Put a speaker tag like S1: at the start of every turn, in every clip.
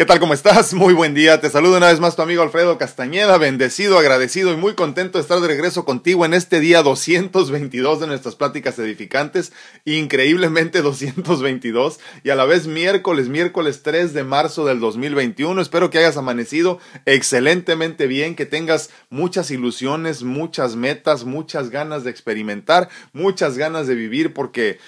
S1: ¿Qué tal? ¿Cómo estás? Muy buen día. Te saludo una vez más tu amigo Alfredo Castañeda, bendecido, agradecido y muy contento de estar de regreso contigo en este día 222 de nuestras pláticas edificantes. Increíblemente 222 y a la vez miércoles, miércoles 3 de marzo del 2021. Espero que hayas amanecido excelentemente bien, que tengas muchas ilusiones, muchas metas, muchas ganas de experimentar, muchas ganas de vivir porque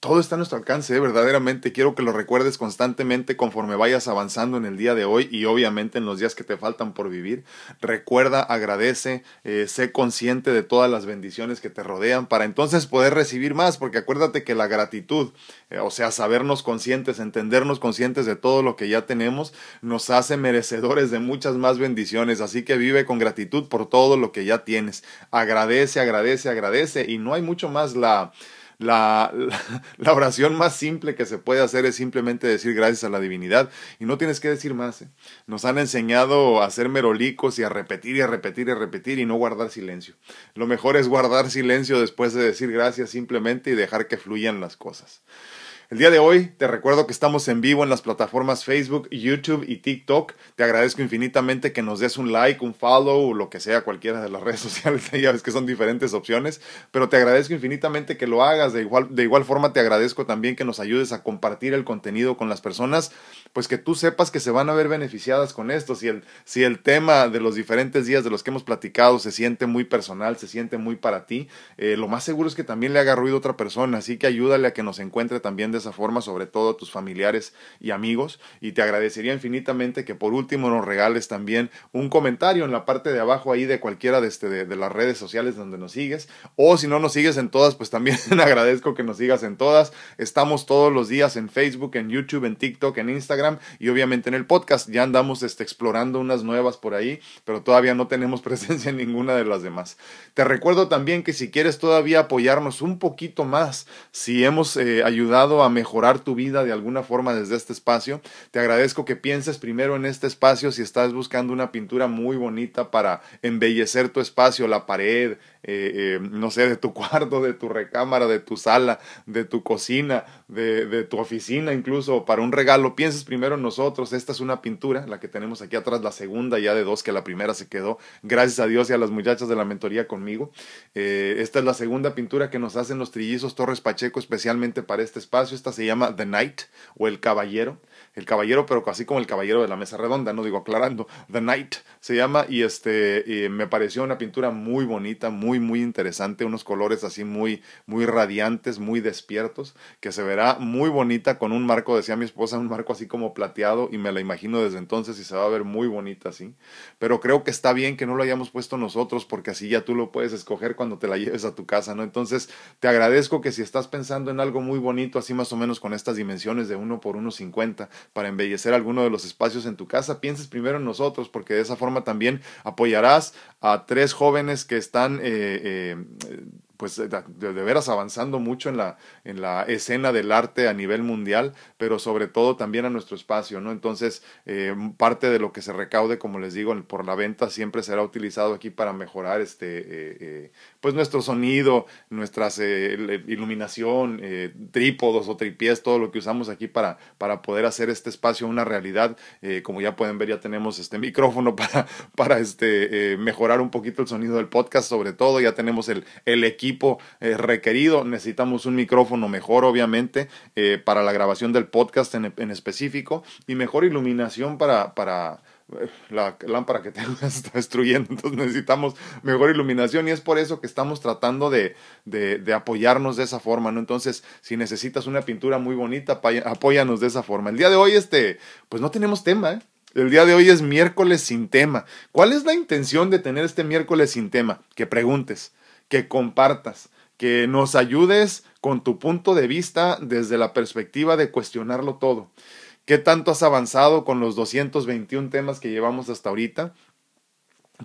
S1: todo está a nuestro alcance, ¿eh? verdaderamente. Quiero que lo recuerdes constantemente conforme vayas avanzando en el día de hoy y obviamente en los días que te faltan por vivir. Recuerda, agradece, eh, sé consciente de todas las bendiciones que te rodean para entonces poder recibir más, porque acuérdate que la gratitud, eh, o sea, sabernos conscientes, entendernos conscientes de todo lo que ya tenemos, nos hace merecedores de muchas más bendiciones. Así que vive con gratitud por todo lo que ya tienes. Agradece, agradece, agradece y no hay mucho más la la, la, oración más simple que se puede hacer es simplemente decir gracias a la divinidad y no tienes que decir más. ¿eh? Nos han enseñado a ser merolicos y a repetir y a repetir y a repetir y no guardar silencio. Lo mejor es guardar silencio después de decir gracias simplemente y dejar que fluyan las cosas. El día de hoy te recuerdo que estamos en vivo en las plataformas Facebook, YouTube y TikTok. Te agradezco infinitamente que nos des un like, un follow lo que sea, cualquiera de las redes sociales. ya ves que son diferentes opciones, pero te agradezco infinitamente que lo hagas. De igual, de igual forma te agradezco también que nos ayudes a compartir el contenido con las personas, pues que tú sepas que se van a ver beneficiadas con esto. Si el, si el tema de los diferentes días de los que hemos platicado se siente muy personal, se siente muy para ti, eh, lo más seguro es que también le haga ruido a otra persona. Así que ayúdale a que nos encuentre también de esa forma, sobre todo a tus familiares y amigos. Y te agradecería infinitamente que por último nos regales también un comentario en la parte de abajo ahí de cualquiera de, este, de, las redes sociales donde nos sigues. O si no nos sigues en todas, pues también agradezco que nos sigas en todas. Estamos todos los días en Facebook, en YouTube, en TikTok, en Instagram y obviamente en el podcast. Ya andamos este, explorando unas nuevas por ahí, pero todavía no tenemos presencia en ninguna de las demás. Te recuerdo también que si quieres todavía apoyarnos un poquito más, si hemos eh, ayudado a mejorar tu vida de alguna forma desde este espacio. Te agradezco que pienses primero en este espacio si estás buscando una pintura muy bonita para embellecer tu espacio, la pared, eh, eh, no sé, de tu cuarto, de tu recámara, de tu sala, de tu cocina, de, tu oficina, incluso para un regalo. Pienses primero en nosotros. Esta es una pintura, la que tenemos aquí atrás, la segunda ya de dos, que la primera se quedó, gracias a Dios y a las muchachas de la mentoría conmigo. Eh, esta es la segunda pintura que nos hacen los trillizos Torres Pacheco especialmente para este espacio. Esta se llama The Knight o El Caballero el caballero, pero casi como el caballero de la mesa redonda, no digo aclarando, The Knight se llama y este me pareció una pintura muy bonita, muy muy interesante, unos colores así muy muy radiantes, muy despiertos, que se verá muy bonita con un marco, decía mi esposa, un marco así como plateado y me la imagino desde entonces y se va a ver muy bonita así. Pero creo que está bien que no lo hayamos puesto nosotros porque así ya tú lo puedes escoger cuando te la lleves a tu casa, ¿no? Entonces, te agradezco que si estás pensando en algo muy bonito, así más o menos con estas dimensiones de uno por uno cincuenta para embellecer alguno de los espacios en tu casa, pienses primero en nosotros, porque de esa forma también apoyarás a tres jóvenes que están eh, eh, pues de, veras avanzando mucho en la, en la escena del arte a nivel mundial, pero sobre todo también a nuestro espacio, ¿no? Entonces, eh, parte de lo que se recaude, como les digo, por la venta siempre será utilizado aquí para mejorar este, eh, eh, pues nuestro sonido, nuestra iluminación, trípodos o tripiés, todo lo que usamos aquí para, para poder hacer este espacio una realidad. como ya pueden ver, ya tenemos este micrófono para, para este, mejorar un poquito el sonido del podcast, sobre todo, ya tenemos el, el equipo eh, requerido. Necesitamos un micrófono mejor, obviamente, eh, para la grabación del podcast en, en, específico y mejor iluminación para, para eh, la lámpara que tengo se está destruyendo, entonces necesitamos mejor iluminación y es por eso que estamos tratando de, de, apoyarnos de esa forma, ¿no? Entonces, si necesitas una pintura muy bonita, apóyanos de esa forma. El día de hoy, este, pues no tenemos tema, ¿eh? El día de hoy es miércoles sin tema. ¿Cuál es la intención de tener este miércoles sin tema? Que preguntes que compartas, que nos ayudes con tu punto de vista desde la perspectiva de cuestionarlo todo. ¿Qué tanto has avanzado con los 221 temas que llevamos hasta ahorita?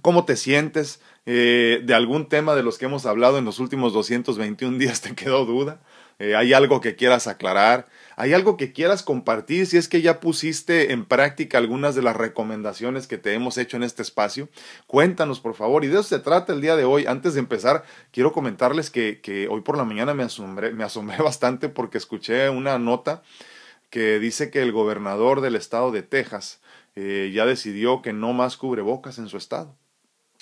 S1: ¿Cómo te sientes? Eh, ¿De algún tema de los que hemos hablado en los últimos 221 días te quedó duda? Eh, ¿Hay algo que quieras aclarar? ¿Hay algo que quieras compartir si es que ya pusiste en práctica algunas de las recomendaciones que te hemos hecho en este espacio? Cuéntanos, por favor. Y de eso se trata el día de hoy. Antes de empezar, quiero comentarles que, que hoy por la mañana me asombré, me asombré bastante porque escuché una nota que dice que el gobernador del estado de Texas eh, ya decidió que no más cubrebocas en su estado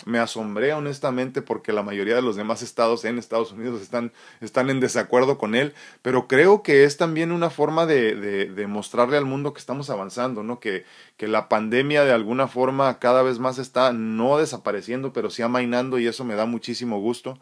S1: me asombré honestamente porque la mayoría de los demás estados en Estados Unidos están, están en desacuerdo con él, pero creo que es también una forma de, de, de mostrarle al mundo que estamos avanzando, ¿no? Que, que la pandemia de alguna forma cada vez más está no desapareciendo, pero sí amainando y eso me da muchísimo gusto.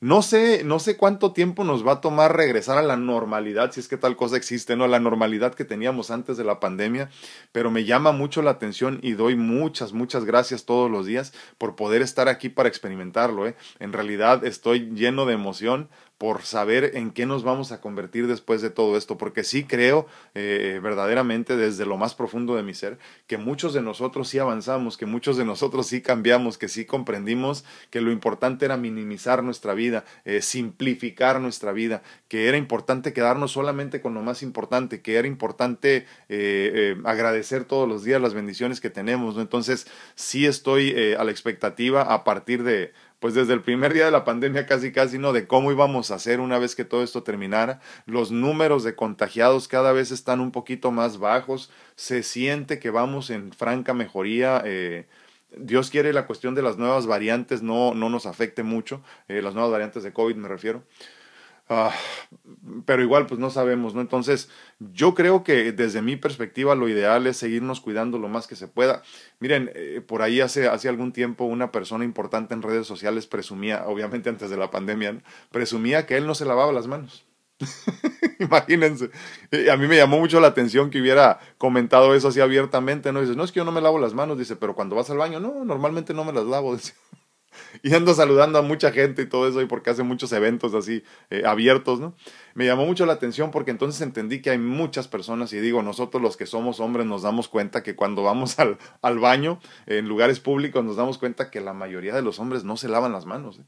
S1: No sé, no sé cuánto tiempo nos va a tomar regresar a la normalidad, si es que tal cosa existe, ¿no? La normalidad que teníamos antes de la pandemia, pero me llama mucho la atención y doy muchas, muchas gracias todos los días por poder estar aquí para experimentarlo, ¿eh? En realidad estoy lleno de emoción por saber en qué nos vamos a convertir después de todo esto, porque sí creo eh, verdaderamente desde lo más profundo de mi ser que muchos de nosotros sí avanzamos, que muchos de nosotros sí cambiamos, que sí comprendimos que lo importante era minimizar nuestra vida, eh, simplificar nuestra vida, que era importante quedarnos solamente con lo más importante, que era importante eh, eh agradecer todos los días las bendiciones que tenemos. Entonces sí estoy eh, a la expectativa a partir de pues desde el primer día de la pandemia casi casi, ¿no? De cómo íbamos a hacer una vez que todo esto terminara. Los números de contagiados cada vez están un poquito más bajos. Se siente que vamos en franca mejoría. Eh, Dios quiere la cuestión de las nuevas variantes no, no nos afecte mucho, eh, las nuevas variantes de COVID me refiero. Uh, pero igual pues no sabemos, ¿no? Entonces yo creo que desde mi perspectiva lo ideal es seguirnos cuidando lo más que se pueda. Miren, eh, por ahí hace, hace algún tiempo una persona importante en redes sociales presumía, obviamente antes de la pandemia, ¿no? presumía que él no se lavaba las manos. Imagínense. A mí me llamó mucho la atención que hubiera comentado eso así abiertamente, ¿no? Dice, no es que yo no me lavo las manos, dice, pero cuando vas al baño, no, normalmente no me las lavo. Dice y ando saludando a mucha gente y todo eso, y porque hace muchos eventos así eh, abiertos, ¿no? Me llamó mucho la atención porque entonces entendí que hay muchas personas, y digo, nosotros los que somos hombres nos damos cuenta que cuando vamos al, al baño, en lugares públicos, nos damos cuenta que la mayoría de los hombres no se lavan las manos. ¿eh?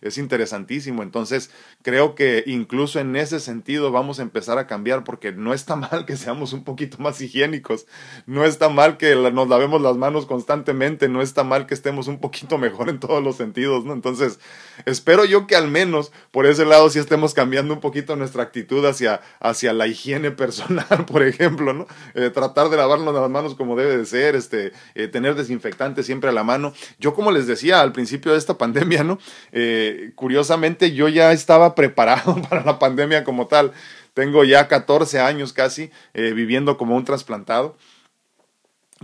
S1: Es interesantísimo. Entonces, creo que incluso en ese sentido vamos a empezar a cambiar porque no está mal que seamos un poquito más higiénicos, no está mal que nos lavemos las manos constantemente, no está mal que estemos un poquito mejor en todos los sentidos, ¿no? Entonces, espero yo que al menos por ese lado sí estemos cambiando un poquito nuestra actitud hacia, hacia la higiene personal, por ejemplo, ¿no? Eh, tratar de lavarnos las manos como debe de ser, este, eh, tener desinfectante siempre a la mano. Yo como les decía al principio de esta pandemia, ¿no? Eh, curiosamente yo ya estaba preparado para la pandemia como tal. Tengo ya 14 años casi eh, viviendo como un trasplantado.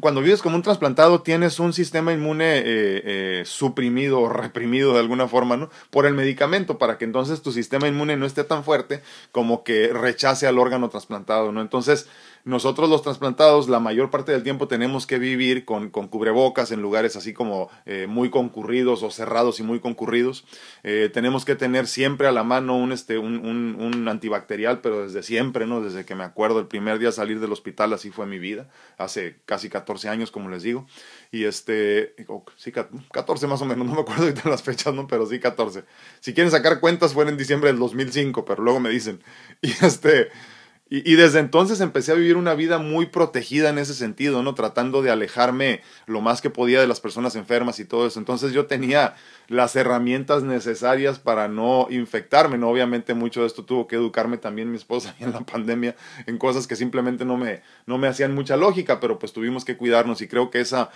S1: Cuando vives como un trasplantado tienes un sistema inmune eh, eh, suprimido o reprimido de alguna forma, ¿no? Por el medicamento, para que entonces tu sistema inmune no esté tan fuerte como que rechace al órgano trasplantado, ¿no? Entonces, nosotros los trasplantados la mayor parte del tiempo tenemos que vivir con, con cubrebocas en lugares así como eh, muy concurridos o cerrados y muy concurridos. Eh, tenemos que tener siempre a la mano un, este, un, un, antibacterial, pero desde siempre, ¿no? Desde que me acuerdo, el primer día salir del hospital así fue mi vida, hace casi 14 años, como les digo. Y este, sí, 14 más o menos, no me acuerdo ahorita las fechas, ¿no? Pero sí 14. Si quieren sacar cuentas, fue en diciembre del 2005, pero luego me dicen. Y este, y, desde entonces empecé a vivir una vida muy protegida en ese sentido, ¿no? Tratando de alejarme lo más que podía de las personas enfermas y todo eso. Entonces yo tenía las herramientas necesarias para no infectarme, ¿no? Obviamente mucho de esto tuvo que educarme también mi esposa en la pandemia en cosas que simplemente no me, no me hacían mucha lógica, pero pues tuvimos que cuidarnos y creo que esa,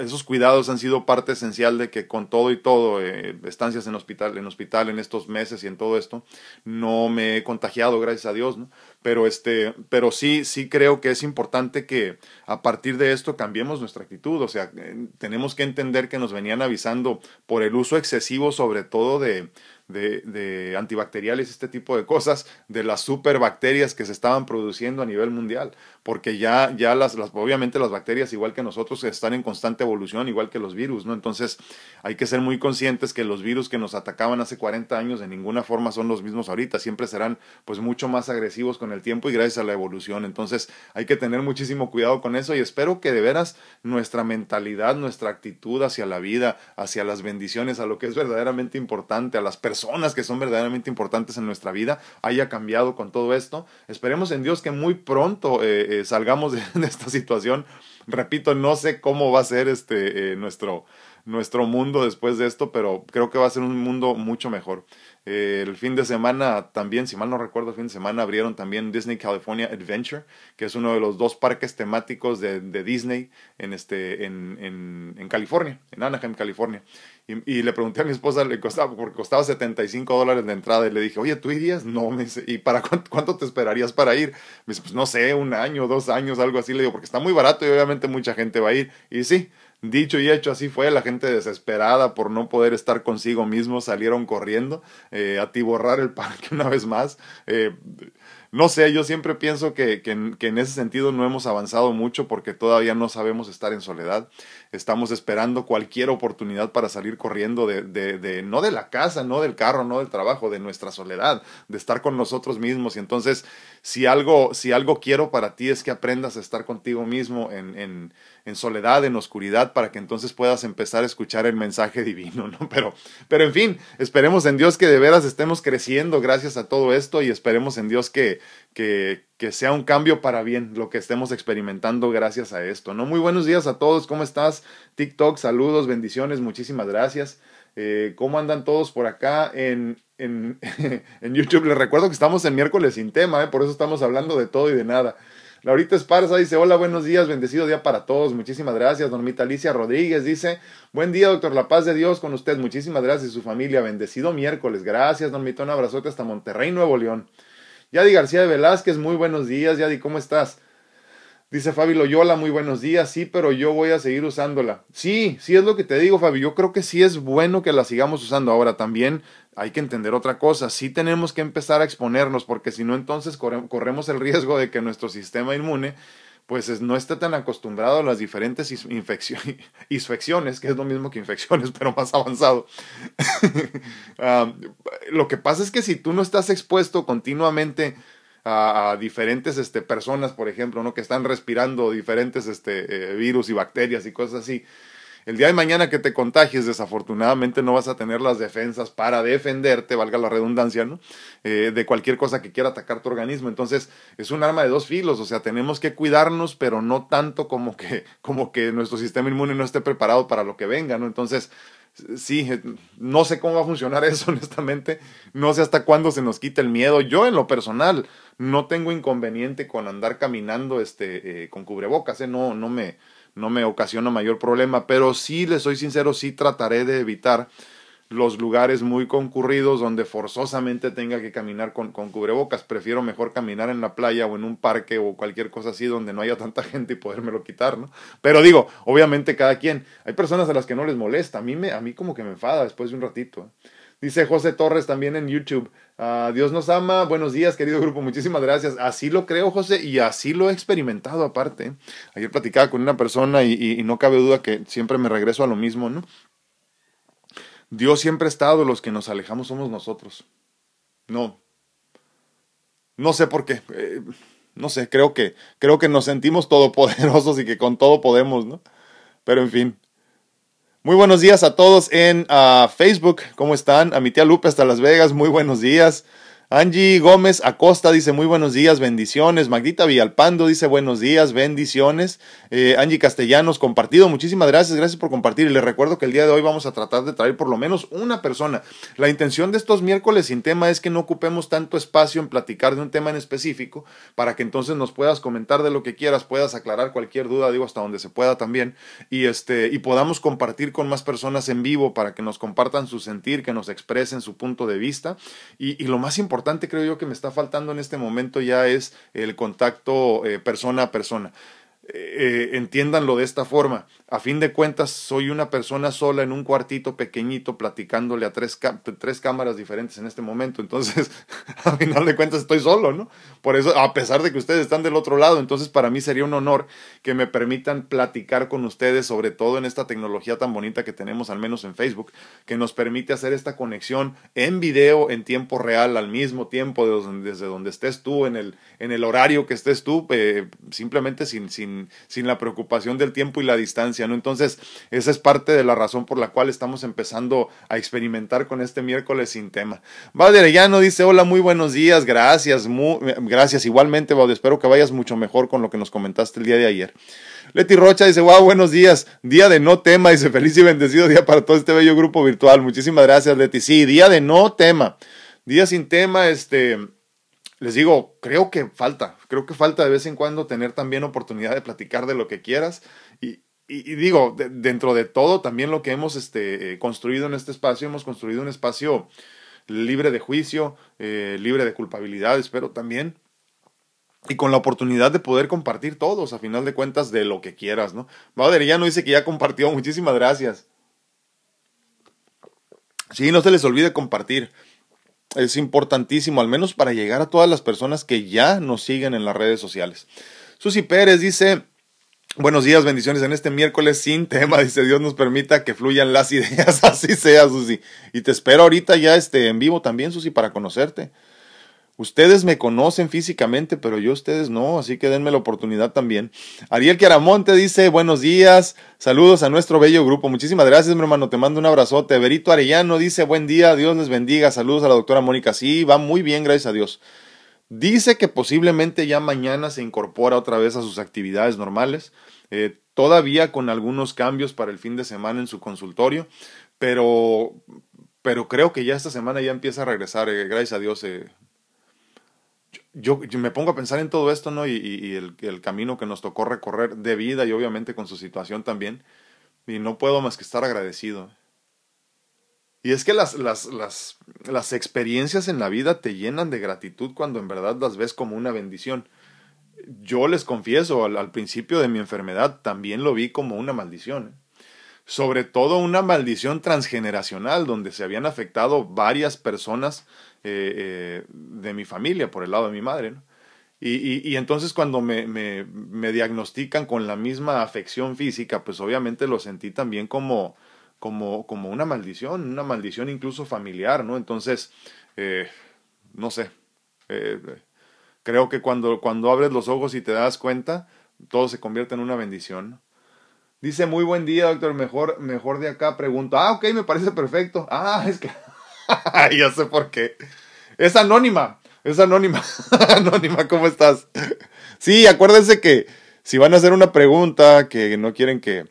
S1: esos cuidados han sido parte esencial de que con todo y todo, eh, estancias en hospital, en hospital en estos meses y en todo esto, no me he contagiado, gracias a Dios, ¿no? pero este, pero sí, sí creo que es importante que a partir de esto cambiemos nuestra actitud, o sea, eh, tenemos que entender que nos venían avisando por el uso excesivo, sobre todo de, de, de, antibacteriales, este tipo de cosas, de las superbacterias que se estaban produciendo a nivel mundial, porque ya, ya las, las, obviamente las bacterias, igual que nosotros, están en constante evolución, igual que los virus, ¿no? Entonces hay que ser muy conscientes que los virus que nos atacaban hace 40 años de ninguna forma son los mismos ahorita, siempre serán pues mucho más agresivos con el tiempo y gracias a la evolución. Entonces hay que tener muchísimo cuidado con eso y espero que de veras nuestra mentalidad, nuestra actitud hacia la vida, hacia las bendiciones, a lo que es verdaderamente importante, a las personas, personas que son verdaderamente importantes en nuestra vida haya cambiado con todo esto. Esperemos en Dios que muy pronto eh, eh, salgamos de, esta situación. Repito, no sé cómo va a ser este, eh, nuestro, nuestro mundo después de esto, pero creo que va a ser un mundo mucho mejor. El fin de semana también, si mal no recuerdo, el fin de semana abrieron también Disney California Adventure, que es uno de los dos parques temáticos de, de Disney en, este, en, en, en, California, en Anaheim, California. Y, le pregunté a mi esposa, le costaba, porque costaba 75 dólares de entrada, y le dije, oye, ¿tú irías? No, me ¿y para cuánto, cuánto, te esperarías para ir? Me dice, pues no sé, un año, dos años, algo así. Le digo, porque está muy barato y obviamente mucha gente va a ir. Y sí, Dicho y hecho, así fue. La gente desesperada por no poder estar consigo mismo salieron corriendo eh, a tiborrar el parque una vez más. Eh, no sé, yo siempre pienso que, que, en ese sentido no hemos avanzado mucho porque todavía no sabemos estar en soledad. Estamos esperando cualquier oportunidad para salir corriendo de, de, no de la casa, no del carro, no del trabajo, de nuestra soledad, de estar con nosotros mismos. Y entonces, si algo, si algo quiero para ti es que aprendas a estar contigo mismo en, en, en soledad, en oscuridad, para que entonces puedas empezar a escuchar el mensaje divino, ¿no? Pero, pero en fin, esperemos en Dios que de veras estemos creciendo gracias a todo esto y esperemos en Dios que, que, que, sea un cambio para bien lo que estemos experimentando gracias a esto. ¿no? Muy buenos días a todos, ¿cómo estás? TikTok, saludos, bendiciones, muchísimas gracias. Eh, ¿Cómo andan todos por acá en, en, en, YouTube? Les recuerdo que estamos en miércoles sin tema, ¿eh? por eso estamos hablando de todo y de nada. Laurita Esparza dice, hola, buenos días, bendecido día para todos, muchísimas gracias. Normita Alicia Rodríguez dice, buen día, doctor, la paz de Dios con usted, muchísimas gracias y su familia, bendecido miércoles, gracias, Normita, un abrazote hasta Monterrey, Nuevo León. Yadi García de Velázquez, muy buenos días. Yadi, ¿cómo estás? Dice Fabi Loyola, muy buenos días. Sí, pero yo voy a seguir usándola. Sí, sí es lo que te digo, Fabi. Yo creo que sí es bueno que la sigamos usando. Ahora también hay que entender otra cosa. Sí tenemos que empezar a exponernos, porque si no, entonces corremos el riesgo de que nuestro sistema inmune pues no está tan acostumbrado a las diferentes infecciones, que es lo mismo que infecciones, pero más avanzado. lo que pasa es que si tú no estás expuesto continuamente a, diferentes este, personas, por ejemplo, ¿no? que están respirando diferentes este, eh, virus y bacterias y cosas así, el día de mañana que te contagies, desafortunadamente no vas a tener las defensas para defenderte, valga la redundancia, ¿no? Eh, de cualquier cosa que quiera atacar tu organismo. Entonces, es un arma de dos filos, o sea, tenemos que cuidarnos, pero no tanto como que, como que nuestro sistema inmune no esté preparado para lo que venga, ¿no? Entonces, sí, eh, no sé cómo va a funcionar eso, honestamente. No sé hasta cuándo se nos quita el miedo. Yo, en lo personal, no tengo inconveniente con andar caminando este, eh, con cubrebocas, ¿eh? No, no me no me ocasiona mayor problema, pero sí, les soy sincero, sí trataré de evitar los lugares muy concurridos donde forzosamente tenga que caminar con, con, cubrebocas. Prefiero mejor caminar en la playa o en un parque o cualquier cosa así donde no haya tanta gente y podérmelo quitar, ¿no? Pero digo, obviamente cada quien. Hay personas a las que no les molesta. A mí, me, a mí como que me enfada después de un ratito. Dice José Torres también en YouTube. Uh, Dios nos ama. Buenos días, querido grupo. Muchísimas gracias. Así lo creo, José, y así lo he experimentado aparte. Ayer platicaba con una persona y no cabe duda que siempre me regreso a lo mismo, ¿no? Dios siempre ha estado, los que nos alejamos somos nosotros. No. No sé por qué. Eh, no sé, creo que, creo que nos sentimos todopoderosos y que con todo podemos, ¿no? Pero en fin, muy buenos días a todos en uh, Facebook. ¿Cómo están? A mi tía Lupe hasta Las Vegas. Muy buenos días. Angie Gómez Acosta dice muy buenos días, bendiciones. Magdita Villalpando dice buenos días, bendiciones. Eh, Angie Castellanos, compartido, muchísimas gracias, gracias por compartir. Y les recuerdo que el día de hoy vamos a tratar de traer por lo menos una persona. La intención de estos miércoles sin tema es que no ocupemos tanto espacio en platicar de un tema en específico para que entonces nos puedas comentar de lo que quieras, puedas aclarar cualquier duda, digo hasta donde se pueda también, y, este, y podamos compartir con más personas en vivo para que nos compartan su sentir, que nos expresen su punto de vista. Y, y lo más importante, importante creo yo que me está faltando en este momento ya es el contacto eh, persona a persona. Eh, entiéndanlo de esta forma. A fin de cuentas, soy una persona sola en un cuartito pequeñito platicándole a tres, tres cámaras diferentes en este momento. Entonces, a final de cuentas, estoy solo, ¿no? Por eso, a pesar de que ustedes están del otro lado, entonces para mí sería un honor que me permitan platicar con ustedes, sobre todo en esta tecnología tan bonita que tenemos, al menos en Facebook, que nos permite hacer esta conexión en video, en tiempo real, al mismo tiempo, desde donde estés tú, en el, en el horario que estés tú, eh, simplemente sin, sin sin, la preocupación del tiempo y la distancia, ¿no? Entonces, esa es parte de la razón por la cual estamos empezando a experimentar con este miércoles sin tema. Vale no dice, hola, muy buenos días, gracias, gracias igualmente, Baudio, espero que vayas mucho mejor con lo que nos comentaste el día de ayer. Leti Rocha dice, wow, buenos días, día de no tema, dice, feliz y bendecido día para todo este bello grupo virtual, muchísimas gracias, Leti, sí, día de no tema, día sin tema, este, les digo, creo que falta, creo que falta de vez en cuando tener también oportunidad de platicar de lo que quieras y, digo, dentro de todo, también lo que hemos este, eh, construido en este espacio, hemos construido un espacio libre de juicio, eh, libre de culpabilidades, pero también y con la oportunidad de poder compartir todos, a final de cuentas, de lo que quieras, ¿no? no dice que ya compartió, muchísimas gracias. Sí, no se les olvide compartir. Es importantísimo, al menos para llegar a todas las personas que ya nos siguen en las redes sociales. Susi Pérez dice, Buenos días, bendiciones en este miércoles sin tema. Dice Dios nos permita que fluyan las ideas, así sea, Susi. Y te espero ahorita ya este, en vivo también, Susi, para conocerte. Ustedes me conocen físicamente, pero yo ustedes no, así que denme la oportunidad también. Ariel Quiaramonte dice, buenos días, saludos a nuestro bello grupo. Muchísimas gracias, mi hermano, te mando un abrazote. Berito Arellano dice, buen día, Dios les bendiga. Saludos a la doctora Mónica. Sí, va muy bien, gracias a Dios. Dice que posiblemente ya mañana se incorpora otra vez a sus actividades normales, eh, todavía con algunos cambios para el fin de semana en su consultorio, pero, pero creo que ya esta semana ya empieza a regresar, eh, gracias a Dios. Eh. Yo, me pongo a pensar en todo esto, ¿no? Y, el, camino que nos tocó recorrer de vida y obviamente con su situación también. Y no puedo más que estar agradecido. Y es que las, las, las, las experiencias en la vida te llenan de gratitud cuando en verdad las ves como una bendición. Yo les confieso, al, principio de mi enfermedad también lo vi como una maldición. Sobre todo una maldición transgeneracional, donde se habían afectado varias personas eh, eh, de mi familia, por el lado de mi madre. Y, y, y, entonces cuando me, me, me, diagnostican con la misma afección física, pues obviamente lo sentí también como, como, como una maldición, una maldición incluso familiar, ¿no? Entonces, eh, no sé, creo que cuando, cuando abres los ojos y te das cuenta, todo se convierte en una bendición. Dice, muy buen día, doctor, mejor, mejor de acá, pregunto. Ah, ok, me parece perfecto. Ah, es que, ya sé por qué. Es anónima, es anónima. anónima, ¿cómo estás? sí, acuérdense que si van a hacer una pregunta que no quieren que,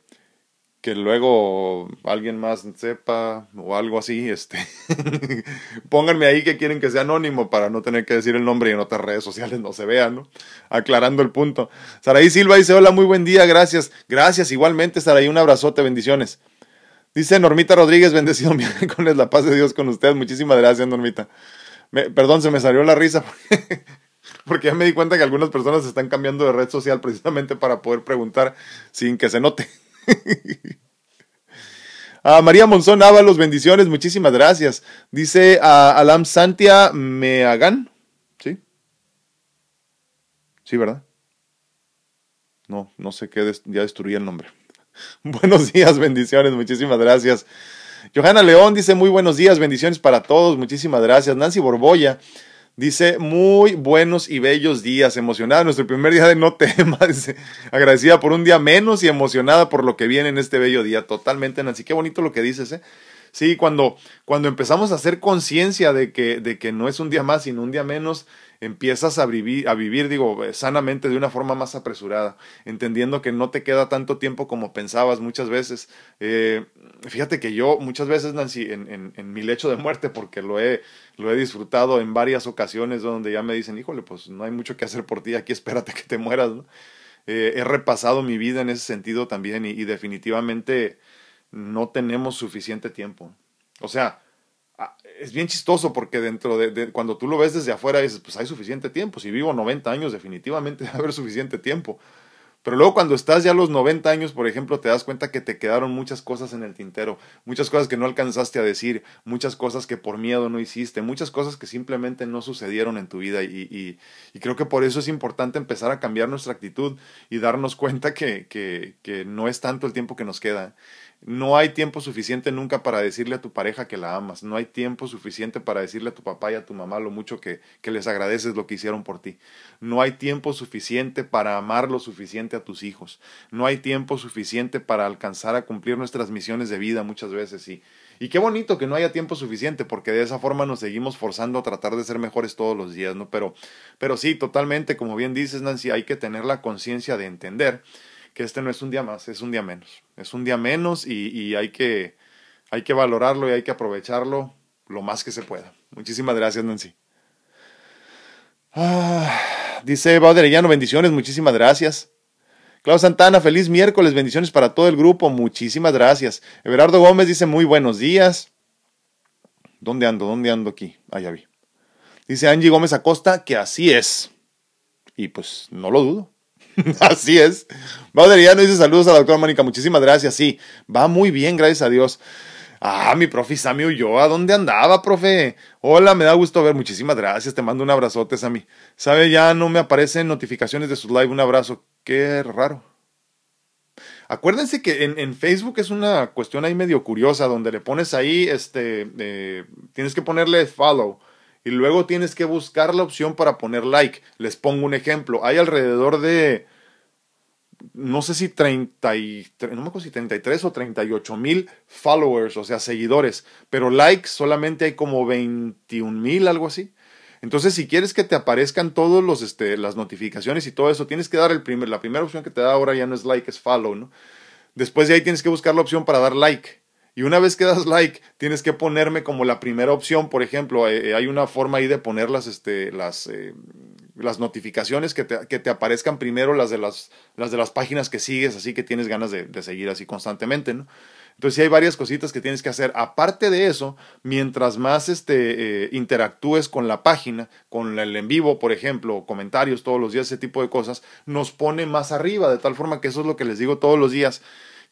S1: que luego alguien más sepa o algo así, este, pónganme ahí que quieren que sea anónimo para no tener que decir el nombre y en otras redes sociales no se vean, ¿no? Aclarando el punto. Saraí Silva dice, hola, muy buen día, gracias. Gracias, igualmente, Saraí, un abrazote, bendiciones. Dice Normita Rodríguez, bendecido miércoles, la paz de Dios con ustedes. Muchísimas gracias, Normita. perdón, se me salió la risa porque, porque ya me di cuenta que algunas personas están cambiando de red social precisamente para poder preguntar sin que se note. A María Monzón Ábalos, bendiciones, muchísimas gracias. Dice a Alam Santia Meagan. ¿Sí? Sí, ¿verdad? No, no sé qué, ya destruí el nombre. buenos días, bendiciones, muchísimas gracias. Johanna León dice muy buenos días, bendiciones para todos, muchísimas gracias. Nancy Borboya Dice, muy buenos y bellos días, emocionada, nuestro primer día de no tema, dice, agradecida por un día menos y emocionada por lo que viene en este bello día, totalmente, Nancy, qué bonito lo que dices, ¿eh? Sí, cuando, cuando empezamos a hacer conciencia de que, de que no es un día más, sino un día menos, empiezas a vivir, a vivir, digo, sanamente de una forma más apresurada, entendiendo que no te queda tanto tiempo como pensabas muchas veces. Eh, fíjate que yo muchas veces, Nancy, en, en, mi lecho de muerte, porque lo he, lo he disfrutado en varias ocasiones donde ya me dicen, híjole, pues no hay mucho que hacer por ti, aquí espérate que te mueras. Eh, he repasado mi vida en ese sentido también y, definitivamente no tenemos suficiente tiempo. O sea, es bien chistoso porque dentro de, cuando tú lo ves desde afuera dices, pues hay suficiente tiempo, si vivo 90 años definitivamente debe haber suficiente tiempo. Pero luego cuando estás ya a los 90 años, por ejemplo, te das cuenta que te quedaron muchas cosas en el tintero, muchas cosas que no alcanzaste a decir, muchas cosas que por miedo no hiciste, muchas cosas que simplemente no sucedieron en tu vida. Y, y, y creo que por eso es importante empezar a cambiar nuestra actitud y darnos cuenta que, que, que no es tanto el tiempo que nos queda No hay tiempo suficiente nunca para decirle a tu pareja que la amas. No hay tiempo suficiente para decirle a tu papá y a tu mamá lo mucho que, que les agradeces lo que hicieron por ti. No hay tiempo suficiente para amar lo suficiente a tus hijos. No hay tiempo suficiente para alcanzar a cumplir nuestras misiones de vida muchas veces. Y, y qué bonito que no haya tiempo suficiente, porque de esa forma nos seguimos forzando a tratar de ser mejores todos los días, ¿no? Pero, pero sí, totalmente, como bien dices, Nancy, hay que tener la conciencia de entender que este no es un día más, es un día menos. Es un día menos y, y hay, que, hay que valorarlo y hay que aprovecharlo lo más que se pueda. Muchísimas gracias, Nancy. Ah, dice Bauderellano, bendiciones, muchísimas gracias. Clau Santana, feliz miércoles, bendiciones para todo el grupo, muchísimas gracias. Everardo Gómez dice muy buenos días. ¿Dónde ando? ¿Dónde ando aquí? Ah, ya vi. Dice Angie Gómez Acosta que así es. Y pues no lo dudo. Así es. Valeriano dice saludos a la doctora Mónica. Muchísimas gracias. Sí, va muy bien, gracias a Dios. Ah, mi profe Sammy ¿a ¿dónde andaba, profe? Hola, me da gusto ver. Muchísimas gracias. Te mando un abrazote, Sammy. Sabe, ya no me aparecen notificaciones de sus live. Un abrazo. Qué raro. Acuérdense que en, Facebook es una cuestión ahí medio curiosa, donde le pones ahí, este, eh, tienes que ponerle follow y luego tienes que buscar la opción para poner like. Les pongo un ejemplo. Hay alrededor de, no sé si 33, no me acuerdo si 33 o 38 mil followers, o sea, seguidores, pero likes solamente hay como 21 mil, algo así. Entonces, si quieres que te aparezcan todos los, este, las notificaciones y todo eso, tienes que dar el primer, la primera opción que te da ahora ya no es like, es follow, ¿no? Después de ahí tienes que buscar la opción para dar like. Y una vez que das like, tienes que ponerme como la primera opción, por ejemplo, eh, eh, hay una forma ahí de poner las, este, las, eh, las notificaciones que te, que te, aparezcan primero las de las, las de las páginas que sigues, así que tienes ganas de, seguir así constantemente, ¿no? Entonces sí hay varias cositas que tienes que hacer. Aparte de eso, mientras más este, interactúes con la página, con el en vivo, por ejemplo, comentarios todos los días, ese tipo de cosas, nos pone más arriba, de tal forma que eso es lo que les digo todos los días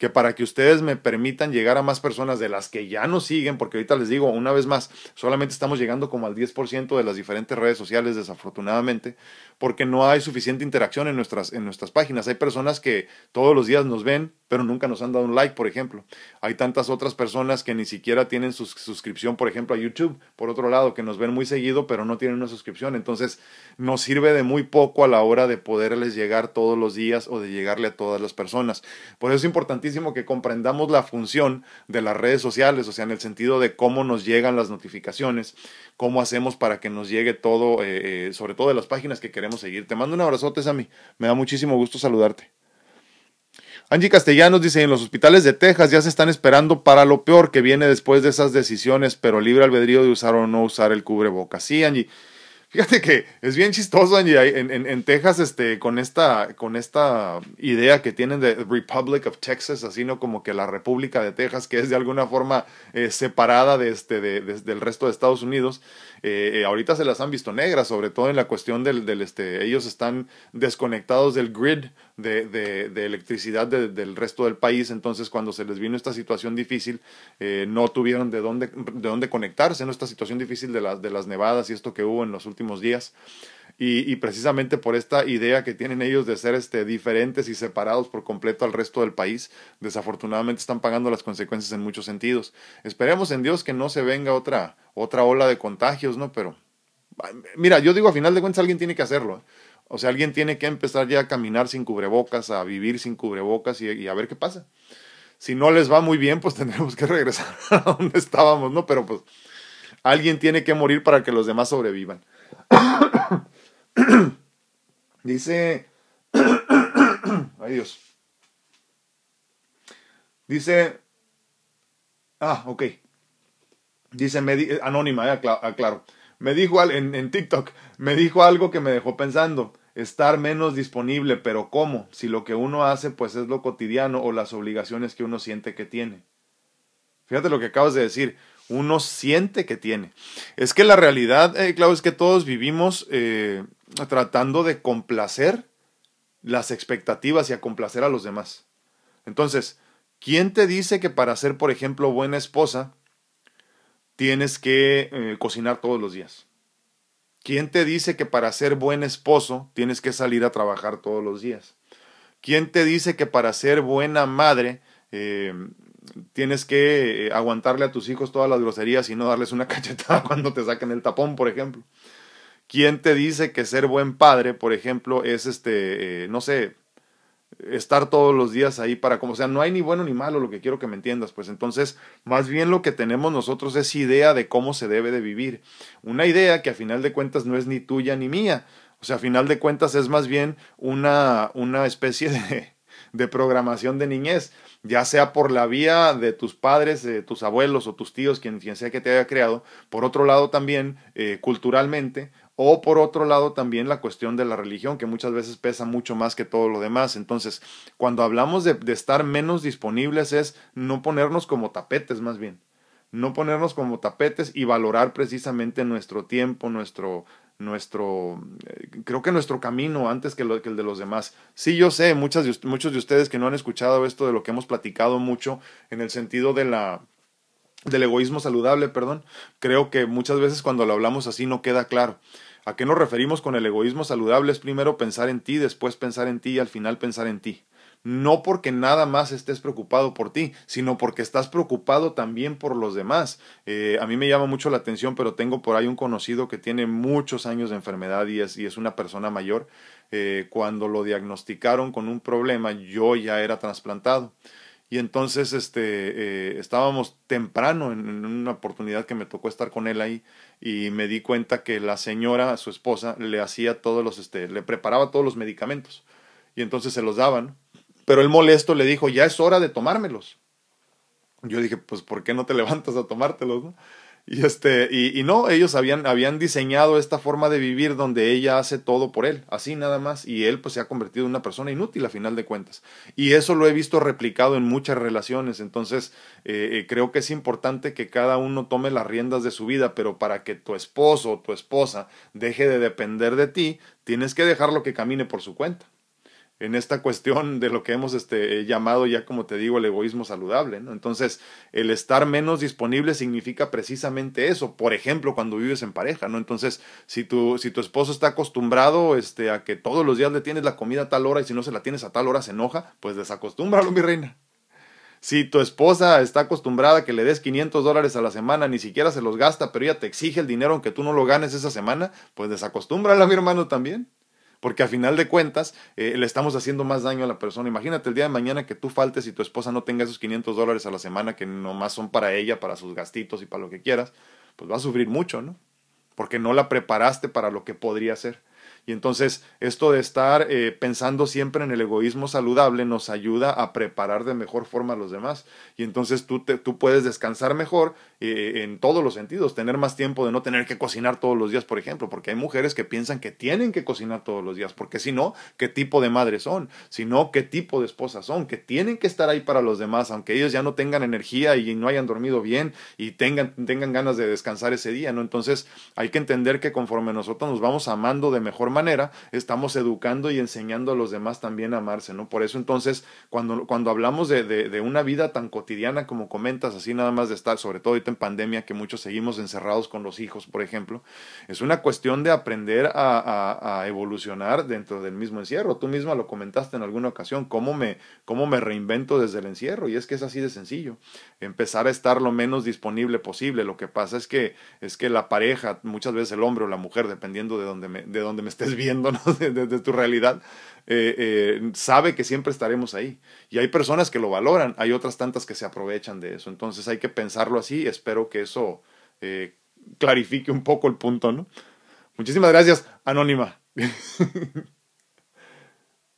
S1: que para que ustedes me permitan llegar a más personas de las que ya nos siguen, porque ahorita les digo una vez más, solamente estamos llegando como al 10% de las diferentes redes sociales, desafortunadamente, porque no hay suficiente interacción en nuestras, en nuestras páginas. Hay personas que todos los días nos ven, pero nunca nos han dado un like, por ejemplo. Hay tantas otras personas que ni siquiera tienen su suscripción, por ejemplo, a YouTube, por otro lado, que nos ven muy seguido, pero no tienen una suscripción. Entonces, nos sirve de muy poco a la hora de poderles llegar todos los días o de llegarle a todas las personas. Por eso es importantísimo que comprendamos la función de las redes sociales, o sea, en el sentido de cómo nos llegan las notificaciones, cómo hacemos para que nos llegue todo, eh, eh, sobre todo de las páginas que queremos seguir. Te mando un abrazote, Sammy. Me da muchísimo gusto saludarte. Angie Castellanos dice, en los hospitales de Texas ya se están esperando para lo peor que viene después de esas decisiones, pero libre albedrío de usar o no usar el cubrebocas. Sí, Angie. Fíjate que es bien chistoso, Angie, en, en, en, Texas, este, con esta, con esta idea que tienen de Republic of Texas, así no como que la República de Texas, que es de alguna forma eh, separada de este, de, del resto de Estados Unidos. Eh, eh, ahorita se las han visto negras, sobre todo en la cuestión del, del este, ellos están desconectados del grid de, de, de electricidad del resto del país, entonces cuando se les vino esta situación difícil, eh, no tuvieron de dónde, de dónde conectarse, en esta situación difícil de, las de las nevadas y esto que hubo en los últimos días. Y, precisamente por esta idea que tienen ellos de ser este, diferentes y separados por completo al resto del país, desafortunadamente están pagando las consecuencias en muchos sentidos. Esperemos en Dios que no se venga otra, otra ola de contagios, ¿no? Pero, mira, yo digo, a final de cuentas alguien tiene que hacerlo. O sea, alguien tiene que empezar ya a caminar sin cubrebocas, a vivir sin cubrebocas y, a ver qué pasa. Si no les va muy bien, pues tendremos que regresar a donde estábamos, ¿no? Pero pues alguien tiene que morir para que los demás sobrevivan. Dice, ay Dios. Dice, ah, ok. Dice, me anónima, eh, aclaro. Me dijo en TikTok, me dijo algo que me dejó pensando. Estar menos disponible, pero ¿cómo? Si lo que uno hace pues es lo cotidiano o las obligaciones que uno siente que tiene. Fíjate lo que acabas de decir uno siente que tiene. Es que la realidad, eh, Claudio, es que todos vivimos eh, tratando de complacer las expectativas y a complacer a los demás. Entonces, ¿quién te dice que para ser, por ejemplo, buena esposa, tienes que eh, cocinar todos los días? ¿Quién te dice que para ser buen esposo tienes que salir a trabajar todos los días? ¿Quién te dice que para ser buena madre tienes que eh, aguantarle a tus hijos todas las groserías y no darles una cachetada cuando te saquen el tapón, por ejemplo. ¿Quién te dice que ser buen padre, por ejemplo, es este, eh, no sé, estar todos los días ahí para como, o sea, no hay ni bueno ni malo, lo que quiero que me entiendas, pues entonces, más bien lo que tenemos nosotros es idea de cómo se debe de vivir. Una idea que a final de cuentas no es ni tuya ni mía, o sea, a final de cuentas es más bien una, una especie de, de programación de niñez, ya sea por la vía de tus padres, de tus abuelos o tus tíos, quien, quien sea que te haya creado, por otro lado también eh, culturalmente, o por otro lado también la cuestión de la religión, que muchas veces pesa mucho más que todo lo demás. Entonces, cuando hablamos de, estar menos disponibles es no ponernos como tapetes más bien no ponernos como tapetes y valorar precisamente nuestro tiempo, nuestro, nuestro, eh, creo que nuestro camino antes que, el de los demás. Sí, yo sé, muchas de, muchos de ustedes que no han escuchado esto de lo que hemos platicado mucho en el sentido de la, del egoísmo saludable, perdón, creo que muchas veces cuando lo hablamos así no queda claro. ¿A qué nos referimos con el egoísmo saludable? Es primero pensar en ti, después pensar en ti y al final pensar en ti no porque nada más estés preocupado por ti, sino porque estás preocupado también por los demás. Eh, a mí me llama mucho la atención, pero tengo por ahí un conocido que tiene muchos años de enfermedad y es, una persona mayor. Eh, cuando lo diagnosticaron con un problema, yo ya era trasplantado. Y entonces este, eh, estábamos temprano en, una oportunidad que me tocó estar con él ahí y me di cuenta que la señora, su esposa, le hacía todos los, este, le preparaba todos los medicamentos y entonces se los daban pero el molesto le dijo, ya es hora de tomármelos. Yo dije, pues, ¿por qué no te levantas a tomártelos? Y, este, y, y, no, ellos habían, habían diseñado esta forma de vivir donde ella hace todo por él, así nada más, y él pues se ha convertido en una persona inútil a final de cuentas. Y eso lo he visto replicado en muchas relaciones, entonces eh, eh, creo que es importante que cada uno tome las riendas de su vida, pero para que tu esposo o tu esposa deje de depender de ti, tienes que dejarlo que camine por su cuenta en esta cuestión de lo que hemos este, llamado ya, como te digo, el egoísmo saludable. ¿no? Entonces, el estar menos disponible significa precisamente eso. Por ejemplo, cuando vives en pareja, ¿no? Entonces, si tu, si tu esposo está acostumbrado este, a que todos los días le tienes la comida a tal hora y si no se la tienes a tal hora se enoja, pues desacostúmbralo, mi reina. Si tu esposa está acostumbrada a que le des 500 dólares a la semana, ni siquiera se los gasta, pero ella te exige el dinero aunque tú no lo ganes esa semana, pues desacostúmbrala, mi hermano, también porque a final de cuentas eh, le estamos haciendo más daño a la persona. Imagínate el día de mañana que tú faltes y tu esposa no tenga esos 500 dólares a la semana que nomás son para ella, para sus gastitos y para lo que quieras, pues va a sufrir mucho, ¿no? Porque no la preparaste para lo que podría ser. Y entonces esto de estar eh, pensando siempre en el egoísmo saludable nos ayuda a preparar de mejor forma a los demás. Y entonces tú, te, tú puedes descansar mejor eh, en todos los sentidos, tener más tiempo de no tener que cocinar todos los días, por ejemplo, porque hay mujeres que piensan que tienen que cocinar todos los días, porque si no, ¿qué tipo de madres son? Si no, ¿qué tipo de esposas son? Que tienen que estar ahí para los demás, aunque ellos ya no tengan energía y no hayan dormido bien y tengan, tengan ganas de descansar ese día, ¿no? Entonces hay que entender que conforme nosotros nos vamos amando de mejor manera, estamos educando y enseñando a los demás también a amarse, ¿no? Por eso entonces, cuando, cuando hablamos de, de, una vida tan cotidiana como comentas, así nada más de estar, sobre todo ahorita en pandemia, que muchos seguimos encerrados con los hijos, por ejemplo, es una cuestión de aprender a, a, evolucionar dentro del mismo encierro. Tú misma lo comentaste en alguna ocasión, cómo me, cómo me reinvento desde el encierro, y es que es así de sencillo. Empezar a estar lo menos disponible posible. Lo que pasa es que, es que la pareja, muchas veces el hombre o la mujer, dependiendo de donde me, de donde me estés viendo, de, de, de, tu realidad, eh, eh, sabe que siempre estaremos ahí. Y hay personas que lo valoran, hay otras tantas que se aprovechan de eso. Entonces hay que pensarlo así. Espero que eso eh, clarifique un poco el punto, ¿no? Muchísimas gracias, Anónima.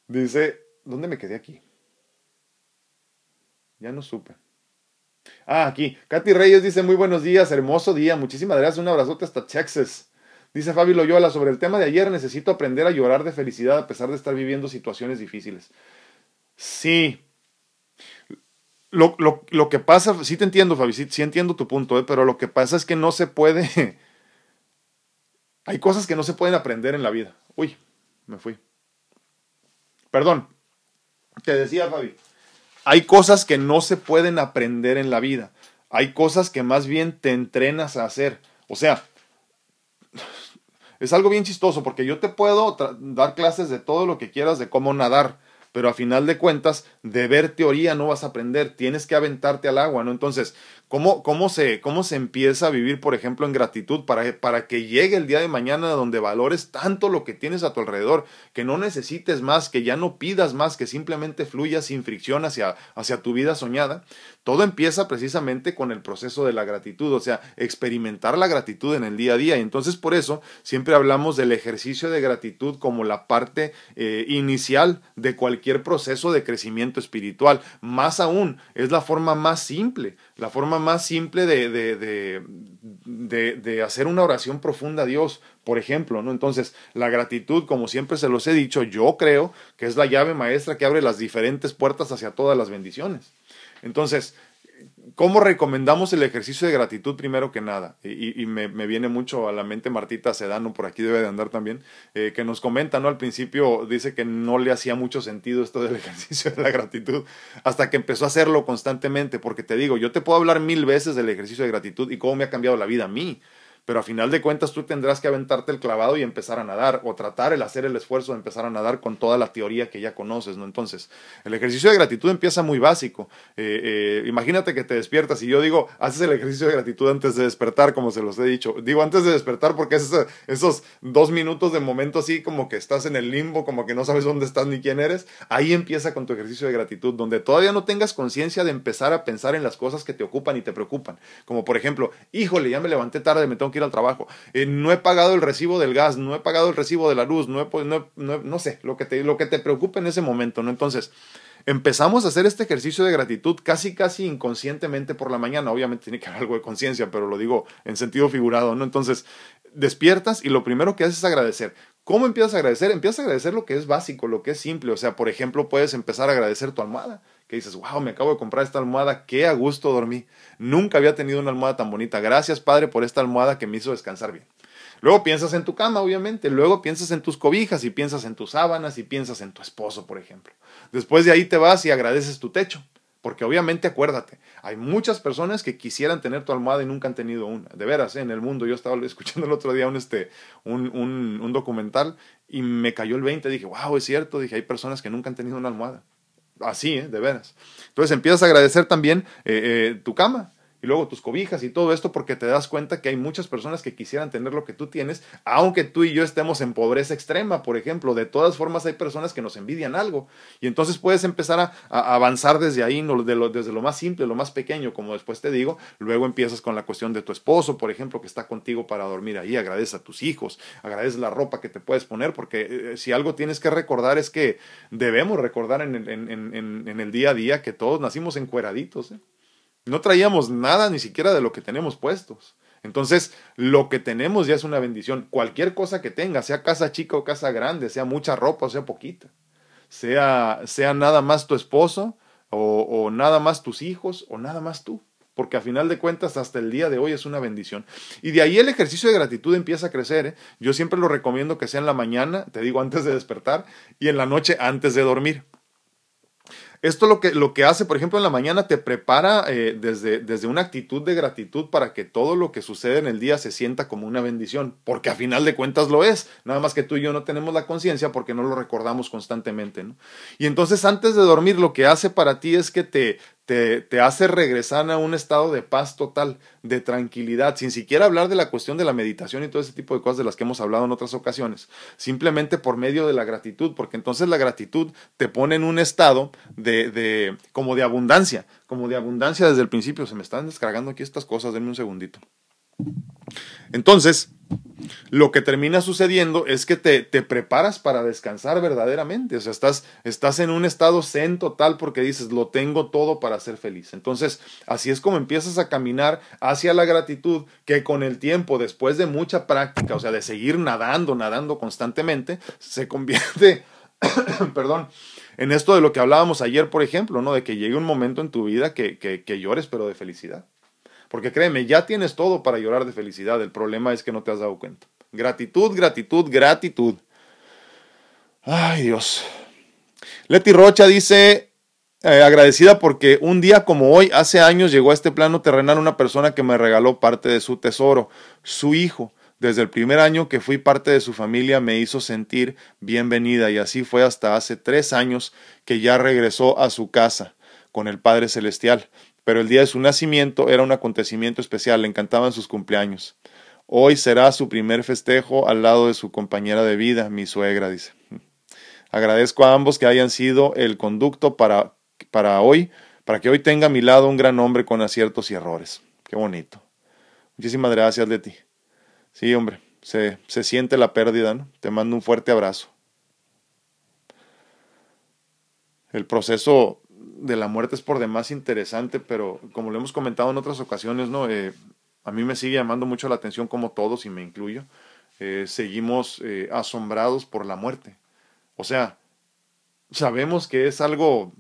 S1: Dice, ¿dónde me quedé aquí? Ya no supe. Ah, aquí. Katy Reyes dice, muy buenos días, hermoso día. Muchísimas gracias, un abrazote hasta Texas. Dice Fabi Loyola, sobre el tema de ayer, necesito aprender a llorar de felicidad a pesar de estar viviendo situaciones difíciles. Sí. Lo, lo, lo que pasa, sí te entiendo, Fabi, sí, sí entiendo tu punto, ¿eh? pero lo que pasa es que no se puede... Hay cosas que no se pueden aprender en la vida. Uy, me fui. Perdón. Te decía, Fabi. Hay cosas que no se pueden aprender en la vida. Hay cosas que más bien te entrenas a hacer. O sea, es algo bien chistoso porque yo te puedo dar clases de todo lo que quieras de cómo nadar, pero a final de cuentas, de ver teoría no vas a aprender, tienes que aventarte al agua, ¿no? Entonces, ¿cómo, cómo, se, cómo se empieza a vivir, por ejemplo, en gratitud para, para que llegue el día de mañana donde valores tanto lo que tienes a tu alrededor, que no necesites más, que ya no pidas más, que simplemente fluyas sin fricción hacia, hacia tu vida soñada? Todo empieza precisamente con el proceso de la gratitud, o sea, experimentar la gratitud en el día a día. Y entonces por eso siempre hablamos del ejercicio de gratitud como la parte eh, inicial de cualquier proceso de crecimiento espiritual. Más aún, es la forma más simple, la forma más simple de, de, de, de hacer una oración profunda a Dios, por ejemplo, ¿no? Entonces, la gratitud, como siempre se los he dicho, yo creo que es la llave maestra que abre las diferentes puertas hacia todas las bendiciones. Entonces, ¿cómo recomendamos el ejercicio de gratitud primero que nada? Y, me, viene mucho a la mente Martita Sedano, por aquí debe de andar también, eh, que nos comenta, ¿no? Al principio dice que no le hacía mucho sentido esto del ejercicio de la gratitud, hasta que empezó a hacerlo constantemente, porque te digo, yo te puedo hablar mil veces del ejercicio de gratitud y cómo me ha cambiado la vida a mí pero a final de cuentas tú tendrás que aventarte el clavado y empezar a nadar, o tratar el hacer el esfuerzo de empezar a nadar con toda la teoría que ya conoces, ¿no? Entonces, el ejercicio de gratitud empieza muy básico. Eh, eh, imagínate que te despiertas y yo digo, haces el ejercicio de gratitud antes de despertar, como se los he dicho. Digo antes de despertar porque es esos dos minutos de momento así como que estás en el limbo, como que no sabes dónde estás ni quién eres. Ahí empieza con tu ejercicio de gratitud, donde todavía no tengas conciencia de empezar a pensar en las cosas que te ocupan y te preocupan. Como por ejemplo, híjole, ya me levanté tarde, me tengo ir al trabajo, eh, no he pagado el recibo del gas, no he pagado el recibo de la luz, no, he, no, no, no sé, lo que, te, lo que te preocupe en ese momento, ¿no? Entonces, empezamos a hacer este ejercicio de gratitud casi, casi inconscientemente por la mañana. Obviamente tiene que haber algo de conciencia, pero lo digo en sentido figurado, ¿no? Entonces, despiertas y lo primero que haces es agradecer. ¿Cómo empiezas a agradecer? Empiezas a agradecer lo que es básico, lo que es simple. O sea, por ejemplo, puedes empezar a agradecer tu almohada que dices, wow, me acabo de comprar esta almohada, qué a gusto dormí. Nunca había tenido una almohada tan bonita. Gracias, Padre, por esta almohada que me hizo descansar bien. Luego piensas en tu cama, obviamente. Luego piensas en tus cobijas y piensas en tus sábanas y piensas en tu esposo, por ejemplo. Después de ahí te vas y agradeces tu techo. Porque obviamente acuérdate, hay muchas personas que quisieran tener tu almohada y nunca han tenido una. De veras, ¿eh? en el mundo. Yo estaba escuchando el otro día un, este, un, un, un documental y me cayó el 20. Dije, wow, es cierto. Dije, hay personas que nunca han tenido una almohada. Así, ¿eh? de veras. Entonces empiezas a agradecer también eh, eh, tu cama, y luego tus cobijas y todo esto porque te das cuenta que hay muchas personas que quisieran tener lo que tú tienes, aunque tú y yo estemos en pobreza extrema, por ejemplo. De todas formas hay personas que nos envidian algo y entonces puedes empezar a, avanzar desde ahí, desde lo más simple, lo más pequeño, como después te digo. Luego empiezas con la cuestión de tu esposo, por ejemplo, que está contigo para dormir ahí. Agradece a tus hijos, agradece la ropa que te puedes poner, porque eh, si algo tienes que recordar es que debemos recordar en el, en, el día a día que todos nacimos encueraditos. ¿eh? No traíamos nada ni siquiera de lo que tenemos puestos. Entonces, lo que tenemos ya es una bendición. Cualquier cosa que tengas, sea casa chica o casa grande, sea mucha ropa o sea poquita, sea, sea nada más tu esposo o, o nada más tus hijos o nada más tú porque a final de cuentas hasta el día de hoy es una bendición. Y de ahí el ejercicio de gratitud empieza a crecer. ¿eh? Yo siempre lo recomiendo que sea en la mañana, te digo antes de despertar, y en la noche antes de dormir. Esto lo que, lo que hace, por ejemplo, en la mañana te prepara eh, desde, desde una actitud de gratitud para que todo lo que sucede en el día se sienta como una bendición, porque a final de cuentas lo es, nada más que tú y yo no tenemos la conciencia porque no lo recordamos constantemente. Y entonces antes de dormir lo que hace para ti es que te, te, te, hace regresar a un estado de paz total, de tranquilidad, sin siquiera hablar de la cuestión de la meditación y todo ese tipo de cosas de las que hemos hablado en otras ocasiones, simplemente por medio de la gratitud, porque entonces la gratitud te pone en un estado de, de como de abundancia, como de abundancia desde el principio. Se me están descargando aquí estas cosas, denme un segundito. Entonces, lo que termina sucediendo es que te, te, preparas para descansar verdaderamente. O sea, estás, en un estado zen total porque dices, lo tengo todo para ser feliz. Entonces, así es como empiezas a caminar hacia la gratitud que con el tiempo, después de mucha práctica, o sea, de seguir nadando, nadando constantemente, se convierte, perdón, en esto de lo que hablábamos ayer, por ejemplo, ¿no? De que llegue un momento en tu vida que, que llores, pero de felicidad. Porque créeme, ya tienes todo para llorar de felicidad. El problema es que no te has dado cuenta. Gratitud, gratitud, gratitud. Ay Dios. Leti Rocha dice, eh, agradecida porque un día como hoy, hace años, llegó a este plano terrenal una persona que me regaló parte de su tesoro, su hijo. Desde el primer año que fui parte de su familia me hizo sentir bienvenida y así fue hasta hace tres años que ya regresó a su casa con el Padre Celestial. Pero el día de su nacimiento era un acontecimiento especial, le encantaban sus cumpleaños. Hoy será su primer festejo al lado de su compañera de vida, mi suegra, dice. Agradezco a ambos que hayan sido el conducto para, para hoy, para que hoy tenga a mi lado un gran hombre con aciertos y errores. Qué bonito. Muchísimas gracias, Leti. Sí, hombre, se, se siente la pérdida, ¿no? Te mando un fuerte abrazo. El proceso de la muerte es por demás interesante, pero como lo hemos comentado en otras ocasiones, ¿no? Eh, a mí me sigue llamando mucho la atención como todos, y me incluyo, eh, seguimos eh, asombrados por la muerte. O sea, sabemos que es algo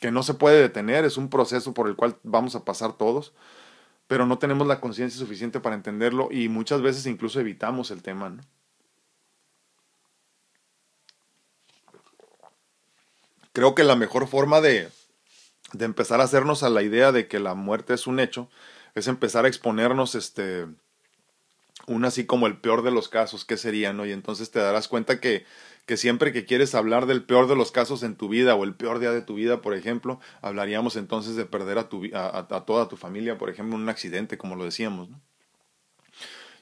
S1: que no se puede detener, es un proceso por el cual vamos a pasar todos, pero no tenemos la conciencia suficiente para entenderlo y muchas veces incluso evitamos el tema. ¿no? Creo que la mejor forma de, de empezar a hacernos a la idea de que la muerte es un hecho es empezar a exponernos este un así como el peor de los casos, ¿qué sería, no? Y entonces te darás cuenta que, que siempre que quieres hablar del peor de los casos en tu vida o el peor día de tu vida, por ejemplo, hablaríamos entonces de perder a, tu, a toda tu familia, por ejemplo, en un accidente, como lo decíamos, ¿no?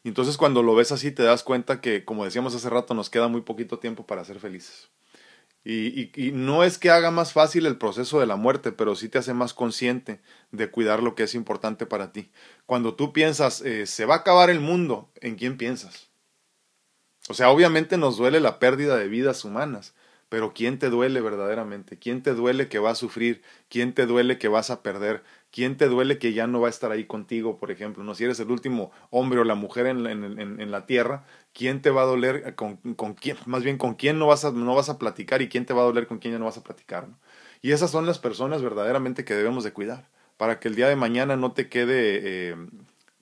S1: Y entonces cuando lo ves así te das cuenta que, como decíamos hace rato, nos queda muy poquito tiempo para ser felices. Y, y, no es que haga más fácil el proceso de la muerte, pero sí te hace más consciente de cuidar lo que es importante para ti. Cuando tú piensas, eh, se va a acabar el mundo, ¿en quién piensas? O sea, obviamente nos duele la pérdida de vidas humanas, pero ¿quién te duele verdaderamente? ¿Quién te duele que va a sufrir? ¿Quién te duele que vas a perder? ¿Quién te duele que ya no va a estar ahí contigo, por ejemplo? ¿no? Si eres el último hombre o la mujer en, la tierra, ¿quién te va a doler con, con, quién? Más bien, ¿con quién no vas, a, no vas a platicar y quién te va a doler con quién ya no vas a platicar? Y esas son las personas verdaderamente que debemos de cuidar, para que el día de mañana no te quede eh,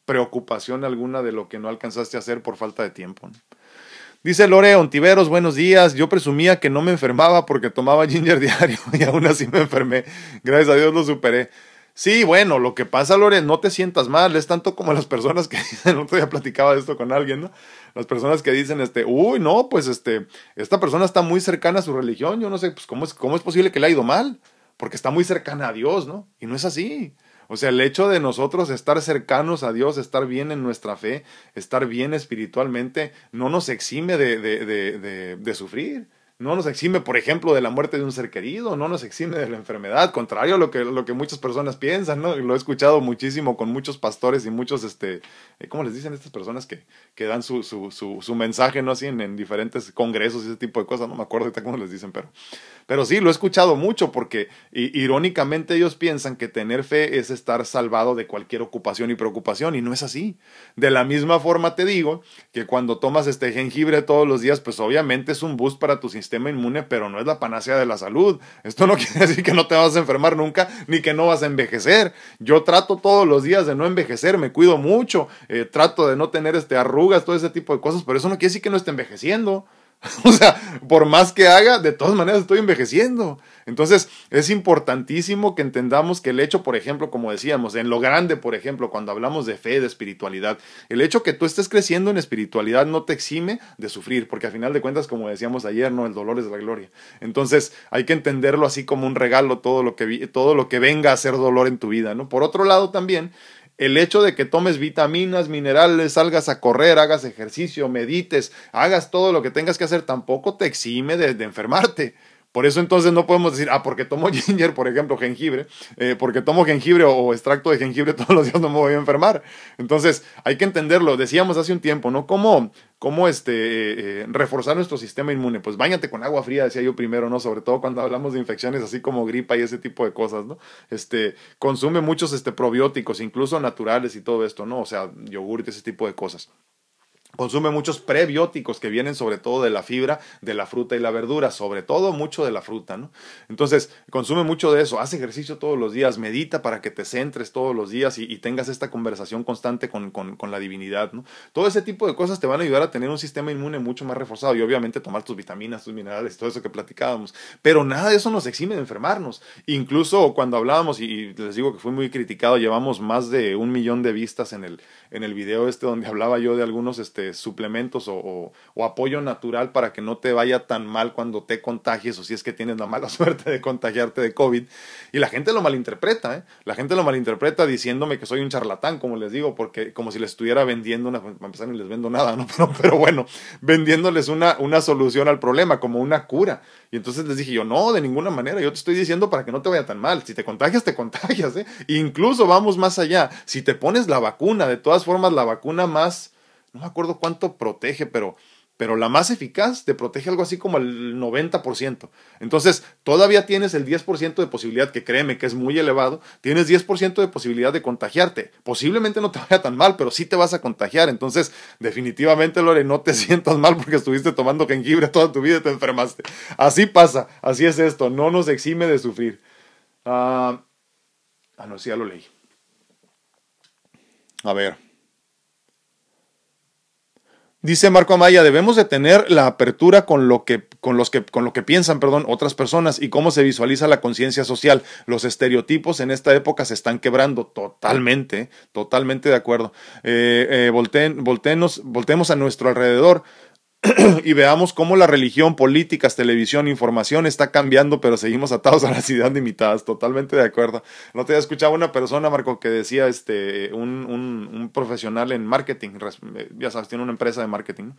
S1: preocupación alguna de lo que no alcanzaste a hacer por falta de tiempo. Dice Lore Ontiveros, buenos días. Yo presumía que no me enfermaba porque tomaba ginger diario y aún así me enfermé. Gracias a Dios lo superé. Sí, bueno, lo que pasa, Lore, no te sientas mal, es tanto como las personas que dicen, el otro día platicaba de esto con alguien, ¿no? Las personas que dicen, este, uy, no, pues este, esta persona está muy cercana a su religión, yo no sé, pues cómo es, cómo es posible que le haya ido mal, porque está muy cercana a Dios, ¿no? Y no es así. O sea, el hecho de nosotros estar cercanos a Dios, estar bien en nuestra fe, estar bien espiritualmente, no nos exime de, de, de, de sufrir no nos exime, por ejemplo, de la muerte de un ser querido, no nos exime de la enfermedad, contrario a lo que, lo que muchas personas piensan, ¿no? Lo he escuchado muchísimo con muchos pastores y muchos, este, eh, ¿cómo les dicen estas personas que, que dan su, su, su, su mensaje, ¿no? Así en, en, diferentes congresos y ese tipo de cosas, no me acuerdo ahorita cómo les dicen, pero, pero sí, lo he escuchado mucho porque irónicamente ellos piensan que tener fe es estar salvado de cualquier ocupación y preocupación y no es así. De la misma forma te digo que cuando tomas este jengibre todos los días, pues obviamente es un boost para tu sistema inmune, pero no es la panacea de la salud. Esto no quiere decir que no te vas a enfermar nunca ni que no vas a envejecer. Yo trato todos los días de no envejecer, me cuido mucho, eh, trato de no tener este arrugas, todo ese tipo de cosas, pero eso no quiere decir que no esté envejeciendo. O sea, por más que haga, de todas maneras estoy envejeciendo. Entonces, es importantísimo que entendamos que el hecho, por ejemplo, como decíamos, en lo grande, por ejemplo, cuando hablamos de fe, de espiritualidad, el hecho que tú estés creciendo en espiritualidad no te exime de sufrir, porque a final de cuentas, como decíamos ayer, no, el dolor es la gloria. Entonces, hay que entenderlo así como un regalo, todo lo que, todo lo que venga a ser dolor en tu vida, ¿no? Por otro lado, también, el hecho de que tomes vitaminas, minerales, salgas a correr, hagas ejercicio, medites, hagas todo lo que tengas que hacer, tampoco te exime de, de enfermarte. Por eso entonces no podemos decir, ah, porque tomo ginger, por ejemplo, jengibre, eh, porque tomo jengibre o, extracto de jengibre todos los días no me voy a enfermar. Entonces hay que entenderlo. Decíamos hace un tiempo, ¿no? ¿Cómo, cómo este, eh, eh, reforzar nuestro sistema inmune? Pues bañate con agua fría, decía yo primero, ¿no? Sobre todo cuando hablamos de infecciones así como gripa y ese tipo de cosas, ¿no? Este, consume muchos este, probióticos, incluso naturales y todo esto, ¿no? O sea, yogur y ese tipo de cosas. Consume muchos prebióticos que vienen sobre todo de la fibra, de la fruta y la verdura, sobre todo mucho de la fruta, ¿no? Entonces, consume mucho de eso, hace ejercicio todos los días, medita para que te centres todos los días y, tengas esta conversación constante con, con, la divinidad, ¿no? Todo ese tipo de cosas te van a ayudar a tener un sistema inmune mucho más reforzado y obviamente tomar tus vitaminas, tus minerales, todo eso que platicábamos. Pero nada de eso nos exime de enfermarnos. Incluso cuando hablábamos, y les digo que fui muy criticado, llevamos más de un millón de vistas en el, en el video este donde hablaba yo de algunos, este, suplementos o, apoyo natural para que no te vaya tan mal cuando te contagies o si es que tienes la mala suerte de contagiarte de COVID. Y la gente lo malinterpreta, ¿eh? La gente lo malinterpreta diciéndome que soy un charlatán, como les digo, porque como si les estuviera vendiendo una, para empezar ni les vendo nada, ¿no? Pero, bueno, vendiéndoles una, una solución al problema, como una cura. Y entonces les dije yo, no, de ninguna manera, yo te estoy diciendo para que no te vaya tan mal. Si te contagias, te contagias, ¿eh? Incluso vamos más allá. Si te pones la vacuna, de todas formas, la vacuna más no me acuerdo cuánto protege, pero, pero la más eficaz te protege algo así como el 90%. Entonces, todavía tienes el 10% de posibilidad, que créeme que es muy elevado, tienes 10% de posibilidad de contagiarte. Posiblemente no te vaya tan mal, pero sí te vas a contagiar. Entonces, definitivamente, Lore, no te sientas mal porque estuviste tomando jengibre toda tu vida y te enfermaste. Así pasa, así es esto, no nos exime de sufrir. ah, ah no, sí, ya lo leí. A ver. Dice Marco Amaya, debemos de tener la apertura con lo que, con los que, con lo que piensan, perdón, otras personas y cómo se visualiza la conciencia social. Los estereotipos en esta época se están quebrando totalmente, totalmente de acuerdo. Eh, eh, voltemos a nuestro alrededor. y veamos cómo la religión, políticas, televisión, información está cambiando, pero seguimos atados a las ideas limitadas. Totalmente de acuerdo. No te había escuchado una persona, Marco, que decía, este, un, un, un profesional en marketing, ya sabes, tiene una empresa de marketing,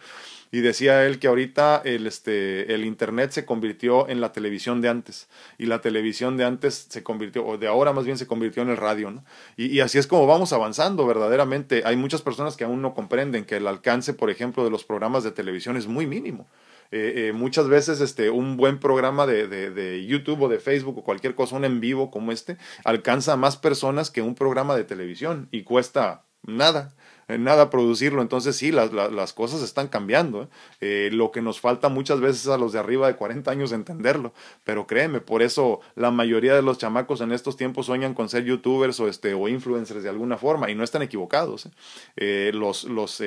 S1: y decía él que ahorita el, este, el Internet se convirtió en la televisión de antes, y la televisión de antes se convirtió, o de ahora más bien se convirtió en el radio, ¿no? Y, así es como vamos avanzando verdaderamente. Hay muchas personas que aún no comprenden que el alcance, por ejemplo, de los programas de televisión es muy mínimo. Eh, eh, muchas veces este, un buen programa de, de, de, YouTube o de Facebook o cualquier cosa, un en vivo como este, alcanza a más personas que un programa de televisión y cuesta nada nada producirlo. Entonces sí, las, las, cosas están cambiando. ¿eh? lo que nos falta muchas veces a los de arriba de 40 años entenderlo. Pero créeme, por eso la mayoría de los chamacos en estos tiempos sueñan con ser youtubers o, este, o influencers de alguna forma y no están equivocados. los, los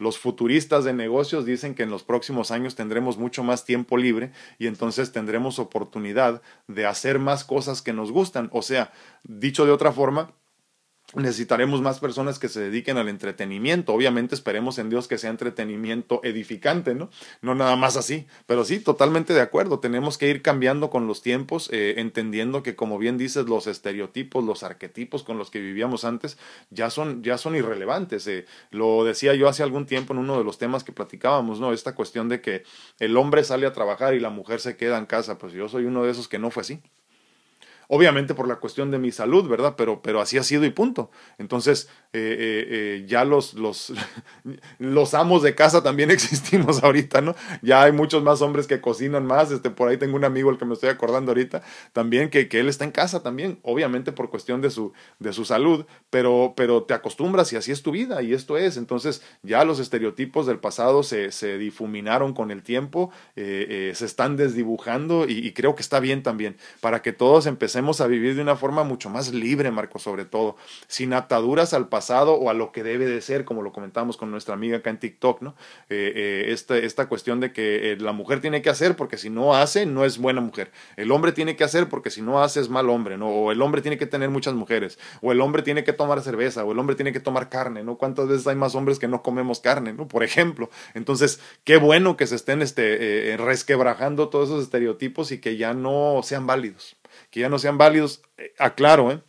S1: los futuristas de negocios dicen que en los próximos años tendremos mucho más tiempo libre y entonces tendremos oportunidad de hacer más cosas que nos gustan. O sea, dicho de otra forma, necesitaremos más personas que se dediquen al entretenimiento. Obviamente esperemos en Dios que sea entretenimiento edificante, ¿no? No nada más así, pero sí, totalmente de acuerdo. Tenemos que ir cambiando con los tiempos, eh, entendiendo que, como bien dices, los estereotipos, los arquetipos con los que vivíamos antes ya son, ya son irrelevantes. Eh. Lo decía yo hace algún tiempo en uno de los temas que platicábamos, ¿no? Esta cuestión de que el hombre sale a trabajar y la mujer se queda en casa. Pues yo soy uno de esos que no fue así obviamente por la cuestión de mi salud, ¿verdad? Pero, pero así ha sido y punto. Entonces, eh, eh, eh, ya los, los, los amos de casa también existimos ahorita, ¿no? Ya hay muchos más hombres que cocinan más, este, por ahí tengo un amigo, el que me estoy acordando ahorita, también que, que él está en casa también, obviamente por cuestión de su, de su salud, pero, pero te acostumbras y así es tu vida y esto es. Entonces, ya los estereotipos del pasado se, se difuminaron con el tiempo, se están desdibujando y, y creo que está bien también, para que todos empecemos a vivir de una forma mucho más libre, Marco, sobre todo, sin ataduras al pasado o a lo que debe de ser, como lo comentamos con nuestra amiga acá en TikTok, ¿no? Eh, eh, esta, esta cuestión de que eh, la mujer tiene que hacer porque si no hace, no es buena mujer. El hombre tiene que hacer porque si no hace, es mal hombre, ¿no? O el hombre tiene que tener muchas mujeres, o el hombre tiene que tomar cerveza, o el hombre tiene que tomar carne, ¿no? ¿Cuántas veces hay más hombres que no comemos carne, ¿no? Por ejemplo. Entonces, qué bueno que se estén este, resquebrajando todos esos estereotipos y que ya no sean válidos que ya no sean válidos. Eh, aclaro, ¿eh?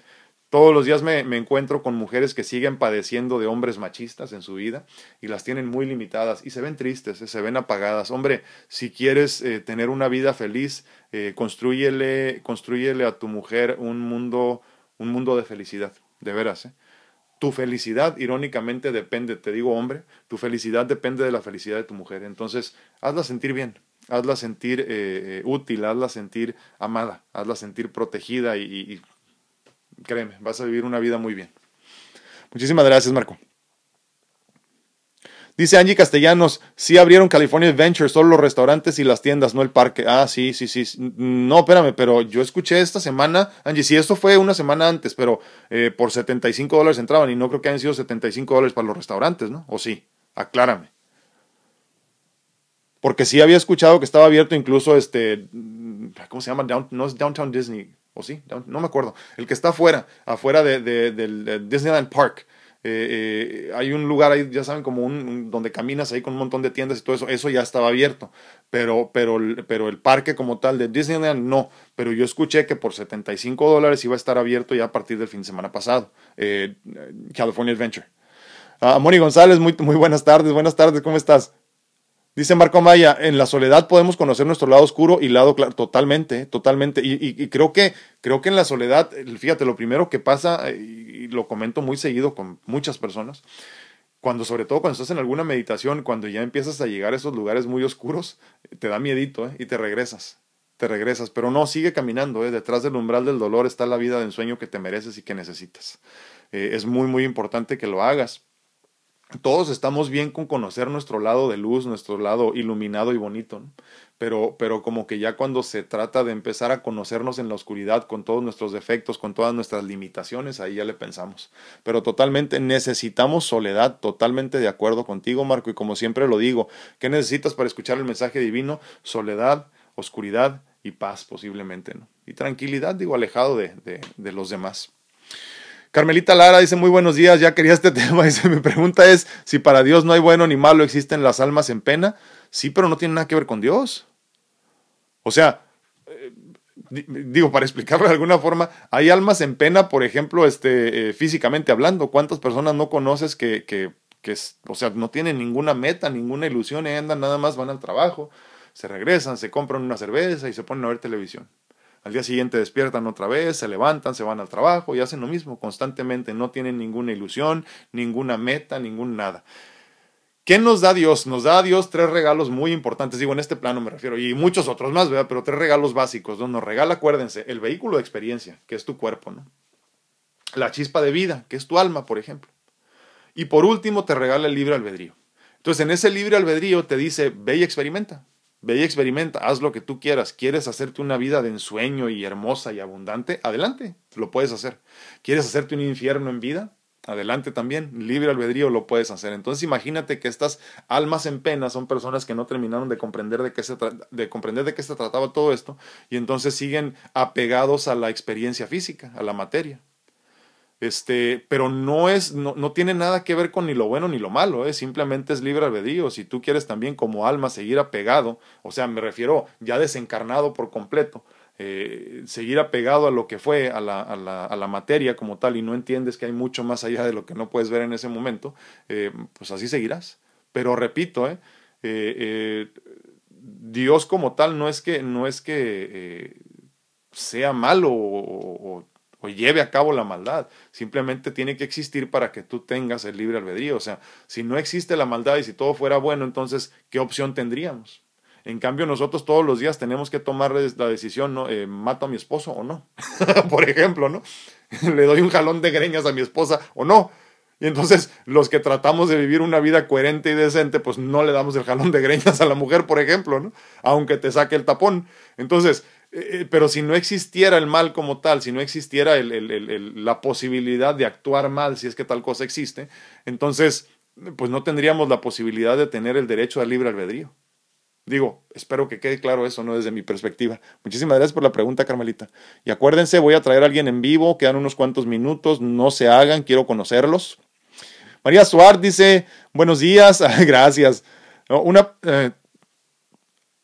S1: Todos los días me, encuentro con mujeres que siguen padeciendo de hombres machistas en su vida y las tienen muy limitadas y se ven tristes, eh, se ven apagadas. Hombre, si quieres eh, tener una vida feliz, eh, construyele a tu mujer un mundo, un mundo de felicidad, de veras. ¿eh? Tu felicidad, irónicamente, depende, te digo hombre, tu felicidad depende de la felicidad de tu mujer. Entonces, hazla sentir bien, hazla sentir eh, eh, útil, hazla sentir amada, hazla sentir protegida y, créeme, vas a vivir una vida muy bien. Muchísimas gracias, Marco. Dice Angie Castellanos, sí abrieron California Adventure, solo los restaurantes y las tiendas, no el parque. Ah, sí, sí, sí. No, espérame, pero yo escuché esta semana, Angie, sí, esto fue una semana antes, pero eh, por 75 dólares entraban y no creo que hayan sido 75 dólares para los restaurantes, ¿no? ¿O sí? Aclárame. Porque sí había escuchado que estaba abierto incluso este, ¿cómo se llama? no es Downtown Disney, ¿o sí? no me acuerdo. El que está afuera, afuera de, del Disneyland Park. Eh, eh, hay un lugar ahí, ya saben, como un, donde caminas ahí con un montón de tiendas y todo eso, eso ya estaba abierto, pero, pero, pero el parque como tal de Disneyland no, pero yo escuché que por 75 dólares iba a estar abierto ya a partir del fin de semana pasado, eh, California Adventure. Uh, Moni González, muy, muy buenas tardes, buenas tardes, ¿cómo estás? Dice Marco Maya, en la soledad podemos conocer nuestro lado oscuro y lado claro, totalmente, totalmente. Y, creo que, creo que en la soledad, fíjate, lo primero que pasa, y lo comento muy seguido con muchas personas, cuando sobre todo cuando estás en alguna meditación, cuando ya empiezas a llegar a esos lugares muy oscuros, te da miedito ¿eh? y te regresas, te regresas, pero no, sigue caminando, ¿eh? detrás del umbral del dolor está la vida de ensueño que te mereces y que necesitas. Eh, es muy, muy importante que lo hagas todos estamos bien con conocer nuestro lado de luz, nuestro lado iluminado y bonito, pero, pero como que ya cuando se trata de empezar a conocernos en la oscuridad con todos nuestros defectos, con todas nuestras limitaciones, ahí ya le pensamos. Pero totalmente necesitamos soledad, totalmente de acuerdo contigo, Marco, y como siempre lo digo, ¿qué necesitas para escuchar el mensaje divino? Soledad, oscuridad y paz posiblemente, ¿no? Y tranquilidad, digo, alejado de, de los demás. Carmelita Lara dice muy buenos días, ya quería este tema. Dice, mi pregunta es si para Dios no hay bueno ni malo, existen las almas en pena. Sí, pero no tiene nada que ver con Dios. O sea, eh, digo, para explicarlo de alguna forma, hay almas en pena, por ejemplo, este, eh, físicamente hablando. ¿Cuántas personas no conoces que, que, que, o sea, no tienen ninguna meta, ninguna ilusión y andan nada más, van al trabajo, se regresan, se compran una cerveza y se ponen a ver televisión? Al día siguiente despiertan otra vez, se levantan, se van al trabajo y hacen lo mismo constantemente. No tienen ninguna ilusión, ninguna meta, ningún nada. ¿Qué nos da Dios? Nos da Dios tres regalos muy importantes, digo en este plano me refiero, y muchos otros más, ¿verdad? Pero tres regalos básicos. ¿no? Nos regala, acuérdense, el vehículo de experiencia, que es tu cuerpo, ¿no? La chispa de vida, que es tu alma, por ejemplo. Y por último, te regala el libre albedrío. Entonces, en ese libre albedrío te dice, ve y experimenta. Ve y experimenta, haz lo que tú quieras. ¿Quieres hacerte una vida de ensueño y hermosa y abundante? Adelante, lo puedes hacer. ¿Quieres hacerte un infierno en vida? Adelante también, libre albedrío lo puedes hacer. Entonces imagínate que estas almas en pena son personas que no terminaron de comprender de qué se, de comprender de qué se trataba todo esto y entonces siguen apegados a la experiencia física, a la materia. Este, pero no es, no, no, tiene nada que ver con ni lo bueno ni lo malo, ¿eh? simplemente es libre albedrío. Si tú quieres también como alma seguir apegado, o sea, me refiero ya desencarnado por completo, eh, seguir apegado a lo que fue, a la, a, la, a la, materia como tal, y no entiendes que hay mucho más allá de lo que no puedes ver en ese momento, eh, pues así seguirás. Pero repito, ¿eh? Dios como tal no es que, no es que sea malo o o lleve a cabo la maldad. Simplemente tiene que existir para que tú tengas el libre albedrío. O sea, si no existe la maldad y si todo fuera bueno, entonces, ¿qué opción tendríamos? En cambio, nosotros todos los días tenemos que tomar la decisión, ¿no? Eh, ¿Mato a mi esposo o no? Por ejemplo, ¿no? Le doy un jalón de greñas a mi esposa o no. Y entonces los que tratamos de vivir una vida coherente y decente, pues no le damos el jalón de greñas a la mujer, por ejemplo, ¿no? Aunque te saque el tapón. Entonces, eh, eh, pero si no existiera el mal como tal, si no existiera la posibilidad de actuar mal, si es que tal cosa existe, entonces, pues no tendríamos la posibilidad de tener el derecho al libre albedrío. Digo, espero que quede claro eso, ¿no? Desde mi perspectiva. Muchísimas gracias por la pregunta, Carmelita. Y acuérdense, voy a traer a alguien en vivo, quedan unos cuantos minutos, no se hagan, quiero conocerlos. María Suárez dice, buenos días, gracias. Una, eh,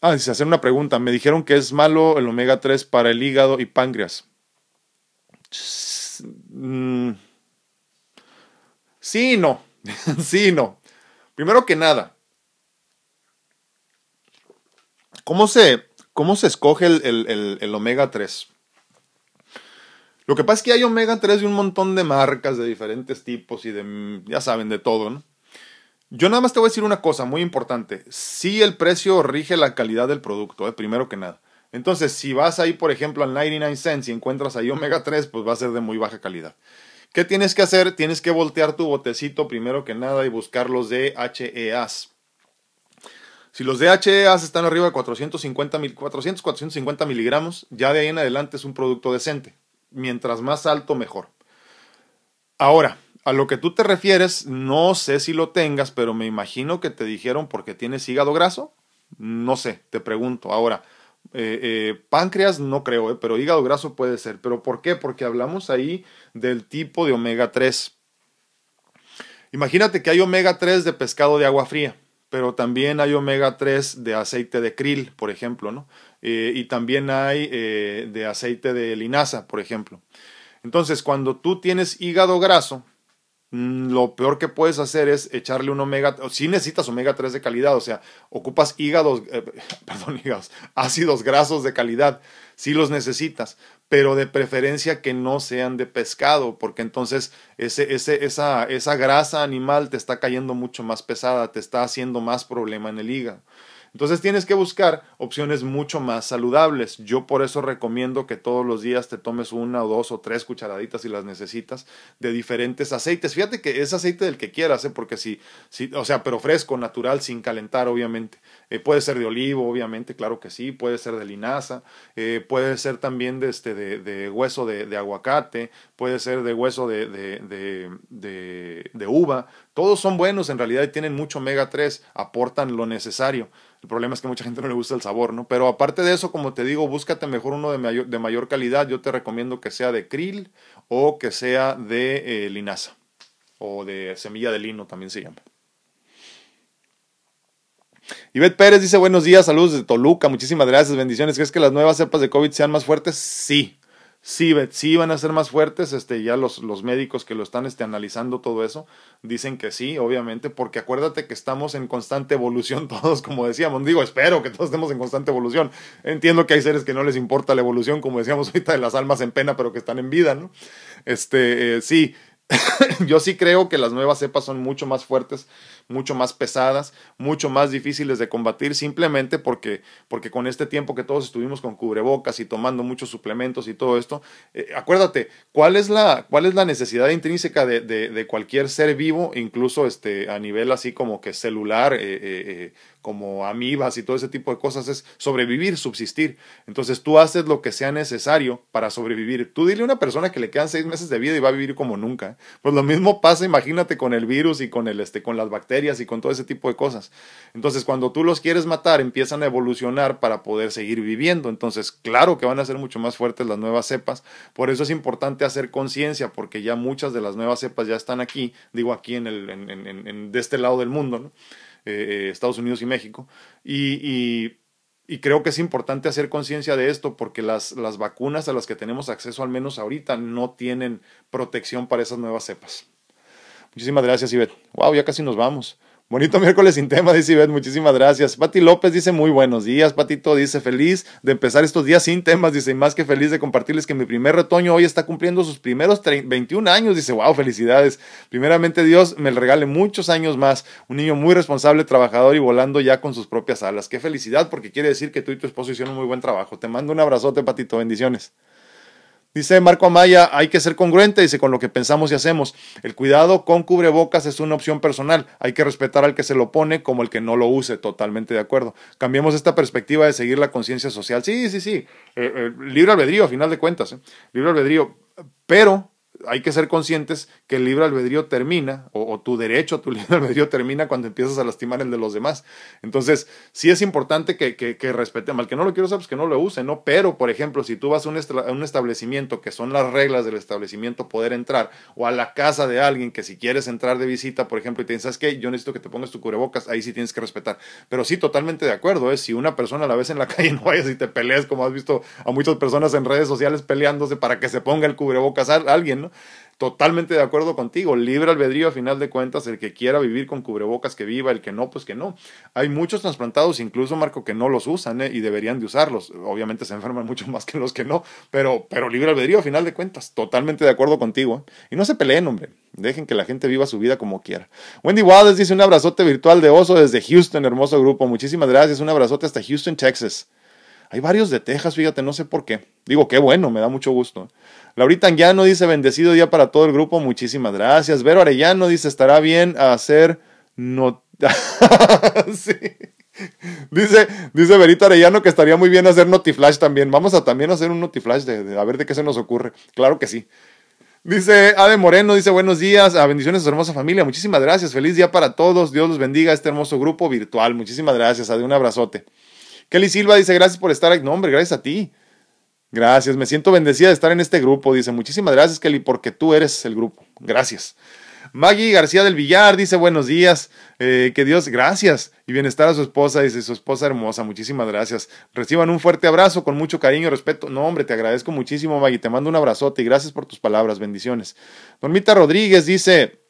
S1: Ah, dice, hacer una pregunta. Me dijeron que es malo el omega 3 para el hígado y páncreas. Mm. Sí, no. sí, no. Primero que nada, ¿cómo se, cómo se escoge el, el, el omega 3? Lo que pasa es que hay omega 3 de un montón de marcas de diferentes tipos y de, ya saben, de todo, ¿no? Yo nada más te voy a decir una cosa muy importante. Sí, el precio rige la calidad del producto, eh, primero que nada. Entonces, si vas ahí, por ejemplo, al 99 cents y encuentras ahí omega 3, pues va a ser de muy baja calidad. ¿Qué tienes que hacer? Tienes que voltear tu botecito primero que nada y buscar los DHEAs. Si los DHEAs están arriba de 450, 400, 450 miligramos, ya de ahí en adelante es un producto decente. Mientras más alto, mejor. Ahora, a lo que tú te refieres, no sé si lo tengas, pero me imagino que te dijeron porque tienes hígado graso. No sé, te pregunto. Ahora, eh, eh, páncreas no creo, eh, pero hígado graso puede ser. ¿Pero por qué? Porque hablamos ahí del tipo de omega 3. Imagínate que hay omega 3 de pescado de agua fría, pero también hay omega 3 de aceite de krill, por ejemplo, ¿no? y también hay de aceite de linaza, por ejemplo. Entonces, cuando tú tienes hígado graso, lo peor que puedes hacer es echarle un omega, si necesitas omega 3 de calidad, o sea, ocupas hígados, eh, perdón, hígados, ácidos grasos de calidad, si los necesitas, pero de preferencia que no sean de pescado, porque entonces ese, ese, esa, esa grasa animal te está cayendo mucho más pesada, te está haciendo más problema en el hígado. Entonces tienes que buscar opciones mucho más saludables. Yo por eso recomiendo que todos los días te tomes una o dos o tres cucharaditas si las necesitas de diferentes aceites. Fíjate que es aceite del que quieras, ¿eh? porque si, si, o sea, pero fresco, natural, sin calentar, obviamente. Eh, puede ser de olivo, obviamente, claro que sí. Puede ser de linaza. Eh, puede ser también de, este, de, hueso de, de, aguacate. Puede ser de hueso de, de uva. Todos son buenos en realidad y tienen mucho omega 3, aportan lo necesario. El problema es que mucha gente no le gusta el sabor, ¿no? Pero aparte de eso, como te digo, búscate mejor uno de mayor, calidad. Yo te recomiendo que sea de krill o que sea de eh, linaza o de semilla de lino también se llama. Ivette Pérez dice buenos días, saludos de Toluca, muchísimas gracias, bendiciones. ¿Crees que las nuevas cepas de COVID sean más fuertes? Sí, sí, sí van a ser más fuertes, este, ya los, los médicos que lo están este, analizando todo eso dicen que sí, obviamente, porque acuérdate que estamos en constante evolución todos, como decíamos, digo, espero que todos estemos en constante evolución. Entiendo que hay seres que no les importa la evolución, como decíamos ahorita, de las almas en pena, pero que están en vida, ¿no? Este, eh, sí, yo sí creo que las nuevas cepas son mucho más fuertes, mucho más pesadas, mucho más difíciles de combatir simplemente porque, porque con este tiempo que todos estuvimos con cubrebocas y tomando muchos suplementos y todo esto, eh, acuérdate, ¿cuál es la, cuál es la necesidad intrínseca de, de, de, cualquier ser vivo, incluso este, a nivel así como que celular, eh, eh, como amibas y todo ese tipo de cosas, es sobrevivir, subsistir. Entonces tú haces lo que sea necesario para sobrevivir. Tú dile a una persona que le quedan seis meses de vida y va a vivir como nunca. Pues lo mismo pasa, imagínate, con el virus y con, el, este, con las bacterias y con todo ese tipo de cosas. Entonces cuando tú los quieres matar, empiezan a evolucionar para poder seguir viviendo. Entonces, claro que van a ser mucho más fuertes las nuevas cepas. Por eso es importante hacer conciencia, porque ya muchas de las nuevas cepas ya están aquí, digo aquí en el, en, en, de este lado del mundo, ¿no? Eh, Estados Unidos y México. Y, y, creo que es importante hacer conciencia de esto porque las, las vacunas a las que tenemos acceso, al menos ahorita, no tienen protección para esas nuevas cepas. Muchísimas gracias, Ivette. Wow, ya casi nos vamos. Bonito miércoles sin tema, dice Ivette, muchísimas gracias. Pati López dice muy buenos días, Patito dice feliz de empezar estos días sin temas, dice, y más que feliz de compartirles que mi primer retoño hoy está cumpliendo sus primeros 21 años, dice, wow, felicidades. Primeramente Dios me le regale muchos años más, un niño muy responsable, trabajador y volando ya con sus propias alas. Qué felicidad, porque quiere decir que tú y tu esposo hicieron un muy buen trabajo. Te mando un abrazote, Patito, bendiciones. Dice Marco Amaya, hay que ser congruente, dice, con lo que pensamos y hacemos. El cuidado con cubrebocas es una opción personal. Hay que respetar al que se lo pone como el que no lo use. Totalmente de acuerdo. Cambiemos esta perspectiva de seguir la conciencia social. Sí, sí, sí. Eh, eh, libre albedrío, a final de cuentas. ¿eh? Libre albedrío. Pero hay que ser conscientes que el libre albedrío termina, o, tu derecho a tu libre albedrío termina cuando empiezas a lastimar el de los demás. Entonces, sí es importante que, que, que respetemos. Que no lo quiero usar, pues que no lo use, ¿no? Pero, por ejemplo, si tú vas a un, establecimiento, que son las reglas del establecimiento, poder entrar, o a la casa de alguien que si quieres entrar de visita, por ejemplo, y te dicen, ¿sabes qué? Yo necesito que te pongas tu cubrebocas, ahí sí tienes que respetar. Pero sí, totalmente de acuerdo, ¿eh? Si una persona la ves en la calle, no vayas y te pelees, como has visto a muchas personas en redes sociales peleándose para que se ponga el cubrebocas a alguien, ¿no? Totalmente de acuerdo contigo. Libre albedrío, a final de cuentas, el que quiera vivir con cubrebocas que viva, el que no, pues que no. Hay muchos trasplantados, incluso Marco, que no los usan ¿eh? y deberían de usarlos. Obviamente se enferman mucho más que los que no, pero, pero libre albedrío, a final de cuentas. Totalmente de acuerdo contigo. ¿eh? Y no se peleen, hombre. Dejen que la gente viva su vida como quiera. Wendy Wallace dice un abrazote virtual de oso desde Houston, hermoso grupo. Muchísimas gracias. Un abrazote hasta Houston, Texas. Hay varios de Texas, fíjate, no sé por qué. Digo, qué bueno, me da mucho gusto. Laurita Anguiano dice, bendecido día para todo el grupo, muchísimas gracias. Vero Arellano dice, estará bien hacer no... Dice, dice Verito Arellano que estaría muy bien hacer Notiflash también. Vamos a también hacer un Notiflash de, a ver de qué se nos ocurre. Claro que sí. Dice Ade Moreno, dice buenos días, a bendiciones a su hermosa familia. Muchísimas gracias. Feliz día para todos. Dios los bendiga a este hermoso grupo virtual. Muchísimas gracias. Ade, un abrazote. Kelly Silva dice gracias por estar aquí. No, hombre, gracias a ti. Gracias. Me siento bendecida de estar en este grupo. Dice muchísimas gracias, Kelly, porque tú eres el grupo. Gracias. Maggie García del Villar dice buenos días, eh, que Dios, gracias y bienestar a su esposa, dice su esposa hermosa, muchísimas gracias. Reciban un fuerte abrazo con mucho cariño y respeto. No, hombre, te agradezco muchísimo, Maggie, te mando un abrazote y gracias por tus palabras, bendiciones. Normita Rodríguez dice,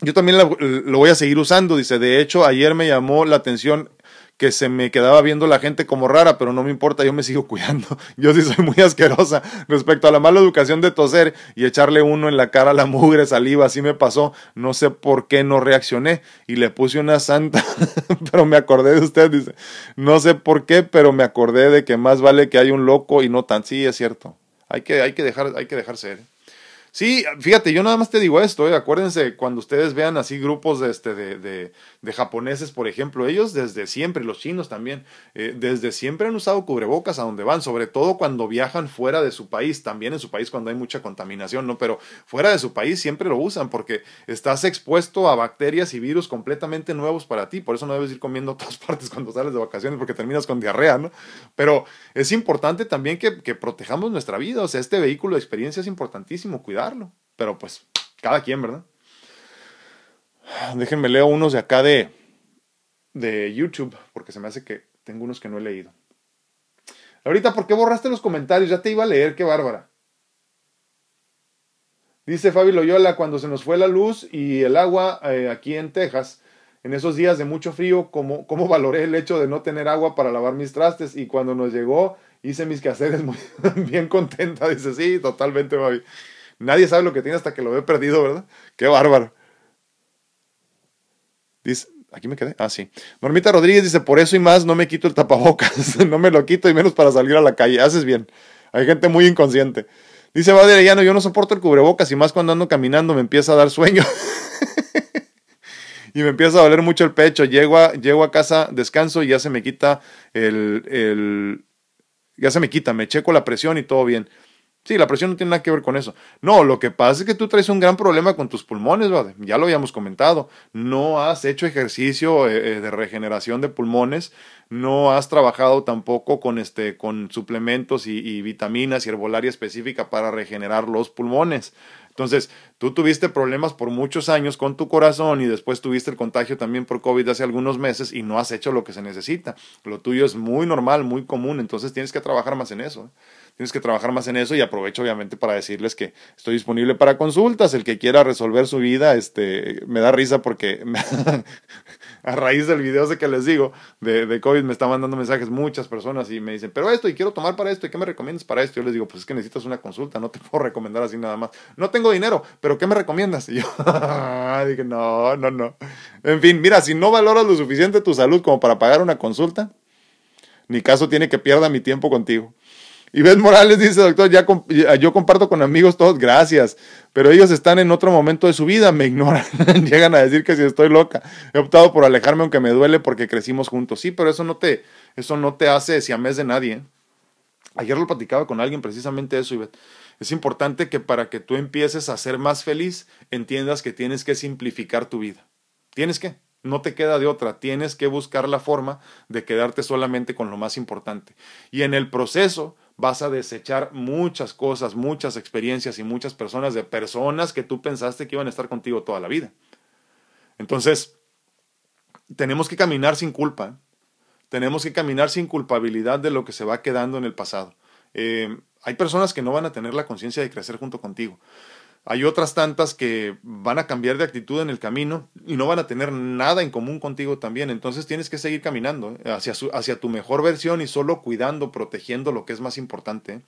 S1: yo también lo voy a seguir usando, dice, de hecho, ayer me llamó la atención que se me quedaba viendo la gente como rara, pero no me importa, yo me sigo cuidando. Yo sí soy muy asquerosa respecto a la mala educación de toser y echarle uno en la cara a la mugre, saliva, así me pasó. No sé por qué no reaccioné y le puse una santa, pero me acordé de usted, dice. No sé por qué, pero me acordé de que más vale que haya un loco y no tan. Sí, es cierto. Hay que, hay que dejar, hay que dejar ser. Sí, fíjate, yo nada más te digo esto, ¿eh? acuérdense cuando ustedes vean así grupos de, este, de, de, de japoneses, por ejemplo, ellos desde siempre, los chinos también, eh, desde siempre han usado cubrebocas a donde van, sobre todo cuando viajan fuera de su país, también en su país cuando hay mucha contaminación, ¿no? Pero fuera de su país siempre lo usan porque estás expuesto a bacterias y virus completamente nuevos para ti, por eso no debes ir comiendo a todas partes cuando sales de vacaciones porque terminas con diarrea, ¿no? Pero es importante también que, protejamos nuestra vida, o sea, este vehículo de experiencia es importantísimo, cuidar pero pues, cada quien, ¿verdad? Déjenme leo unos de acá de, de YouTube, porque se me hace que tengo unos que no he leído. Ahorita, ¿por qué borraste los comentarios? Ya te iba a leer, qué bárbara. Dice Fabi Loyola, cuando se nos fue la luz y el agua eh, aquí en Texas, en esos días de mucho frío, ¿cómo, ¿cómo valoré el hecho de no tener agua para lavar mis trastes? Y cuando nos llegó, hice mis quehaceres muy bien contenta. Dice, sí, totalmente, Fabi. Nadie sabe lo que tiene hasta que lo ve perdido, ¿verdad? Qué bárbaro. Dice, aquí me quedé. Ah, sí. Normita Rodríguez dice, por eso y más no me quito el tapabocas. no me lo quito y menos para salir a la calle. Haces bien. Hay gente muy inconsciente. Dice Llano, yo no soporto el cubrebocas y más cuando ando caminando me empieza a dar sueño. y me empieza a doler mucho el pecho. Llego a, llego a casa, descanso y ya se me quita el, el... Ya se me quita, me checo la presión y todo bien. Sí, la presión no tiene nada que ver con eso. No, lo que pasa es que tú traes un gran problema con tus pulmones, ya lo habíamos comentado. No has hecho ejercicio eh, eh, de regeneración de pulmones, no has trabajado tampoco con, este, con suplementos y, y vitaminas y herbolaria específica para regenerar los pulmones. Entonces, tú tuviste problemas por muchos años con tu corazón y después tuviste el contagio también por COVID hace algunos meses y no has hecho lo que se necesita. Lo tuyo es muy normal, muy común, entonces tienes que trabajar más en eso. ¿eh? Tienes que trabajar más en eso y aprovecho obviamente para decirles que estoy disponible para consultas, el que quiera resolver su vida, este, me da risa porque a raíz del video ese que les digo de, de COVID me están mandando mensajes muchas personas y me dicen, pero esto y quiero tomar para esto y qué me recomiendas para esto. Yo les digo, pues es que necesitas una consulta, no te puedo recomendar así nada más. No tengo dinero, pero ¿qué me recomiendas? Y yo dije, no, no, no. En fin, mira, si no valoras lo suficiente tu salud como para pagar una consulta, ni caso tiene que pierda mi tiempo contigo. Ben Morales dice, doctor, ya, yo comparto con amigos todos, gracias, pero ellos están en otro momento de su vida, me ignoran, llegan a decir que si estoy loca, he optado por alejarme aunque me duele porque crecimos juntos. Sí, pero eso no te, eso no te hace siamés de nadie. ¿eh? Ayer lo platicaba con alguien precisamente eso, Ivette. Es importante que para que tú empieces a ser más feliz, entiendas que tienes que simplificar tu vida. Tienes que. No te queda de otra, tienes que buscar la forma de quedarte solamente con lo más importante. Y en el proceso vas a desechar muchas cosas, muchas experiencias y muchas personas de personas que tú pensaste que iban a estar contigo toda la vida. Entonces, tenemos que caminar sin culpa, tenemos que caminar sin culpabilidad de lo que se va quedando en el pasado. Eh, hay personas que no van a tener la conciencia de crecer junto contigo. Hay otras tantas que van a cambiar de actitud en el camino y no van a tener nada en común contigo también. Entonces tienes que seguir caminando ¿eh? hacia, tu mejor versión y solo cuidando, protegiendo lo que es más importante.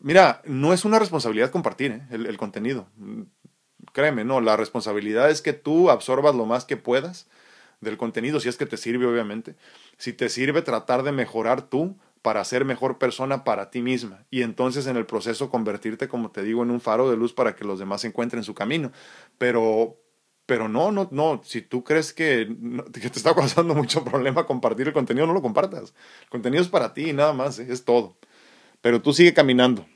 S1: Mira, no es una responsabilidad compartir ¿eh? el contenido. Créeme, no, la responsabilidad es que tú absorbas lo más que puedas del contenido, si es que te sirve, obviamente. Si te sirve tratar de mejorar tú, para ser mejor persona para ti misma y entonces en el proceso convertirte, como te digo, en un faro de luz para que los demás encuentren su camino. Pero, pero no, no, no, si tú crees que, que te está causando mucho problema compartir el contenido, no lo compartas. El contenido es para ti nada más, ¿eh? es todo. Pero tú sigue caminando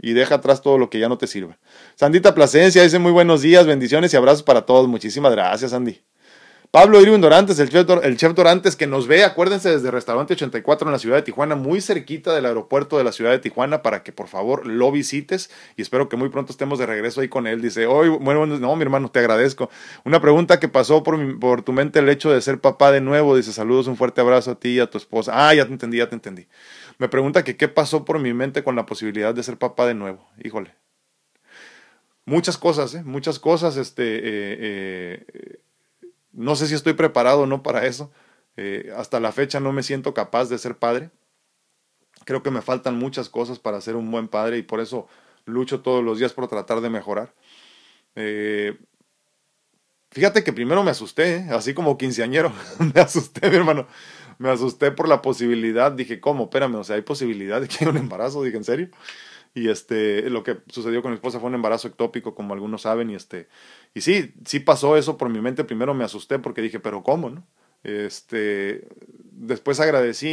S1: y deja atrás todo lo que ya no te sirva. Sandita Plasencia dice muy buenos días, bendiciones y abrazos para todos. Muchísimas gracias, Andy. Pablo Irwin Dorantes, el chef, el chef Dorantes, que nos ve, acuérdense, desde Restaurante 84 en la ciudad de Tijuana, muy cerquita del aeropuerto de la ciudad de Tijuana, para que por favor lo visites y espero que muy pronto estemos de regreso ahí con él. Dice, hoy, bueno, no, mi hermano, te agradezco. Una pregunta que pasó por, por tu mente el hecho de ser papá de nuevo. Dice, saludos, un fuerte abrazo a ti y a tu esposa. Ah, ya te entendí, ya te entendí. Me pregunta que qué pasó por mi mente con la posibilidad de ser papá de nuevo. Híjole. Muchas cosas, ¿eh? Muchas cosas, este... Eh, eh, no sé si estoy preparado o no para eso. Eh, hasta la fecha no me siento capaz de ser padre. Creo que me faltan muchas cosas para ser un buen padre y por eso lucho todos los días por tratar de mejorar. Eh, fíjate que primero me asusté, ¿eh? así como quinceañero, me asusté, mi hermano. Me asusté por la posibilidad, dije, ¿cómo? Espérame, o sea, hay posibilidad de que haya un embarazo, dije, ¿en serio? Y este, lo que sucedió con mi esposa fue un embarazo ectópico, como algunos saben, y este, y sí, sí pasó eso por mi mente. Primero me asusté porque dije, pero ¿cómo, no? Este, después agradecí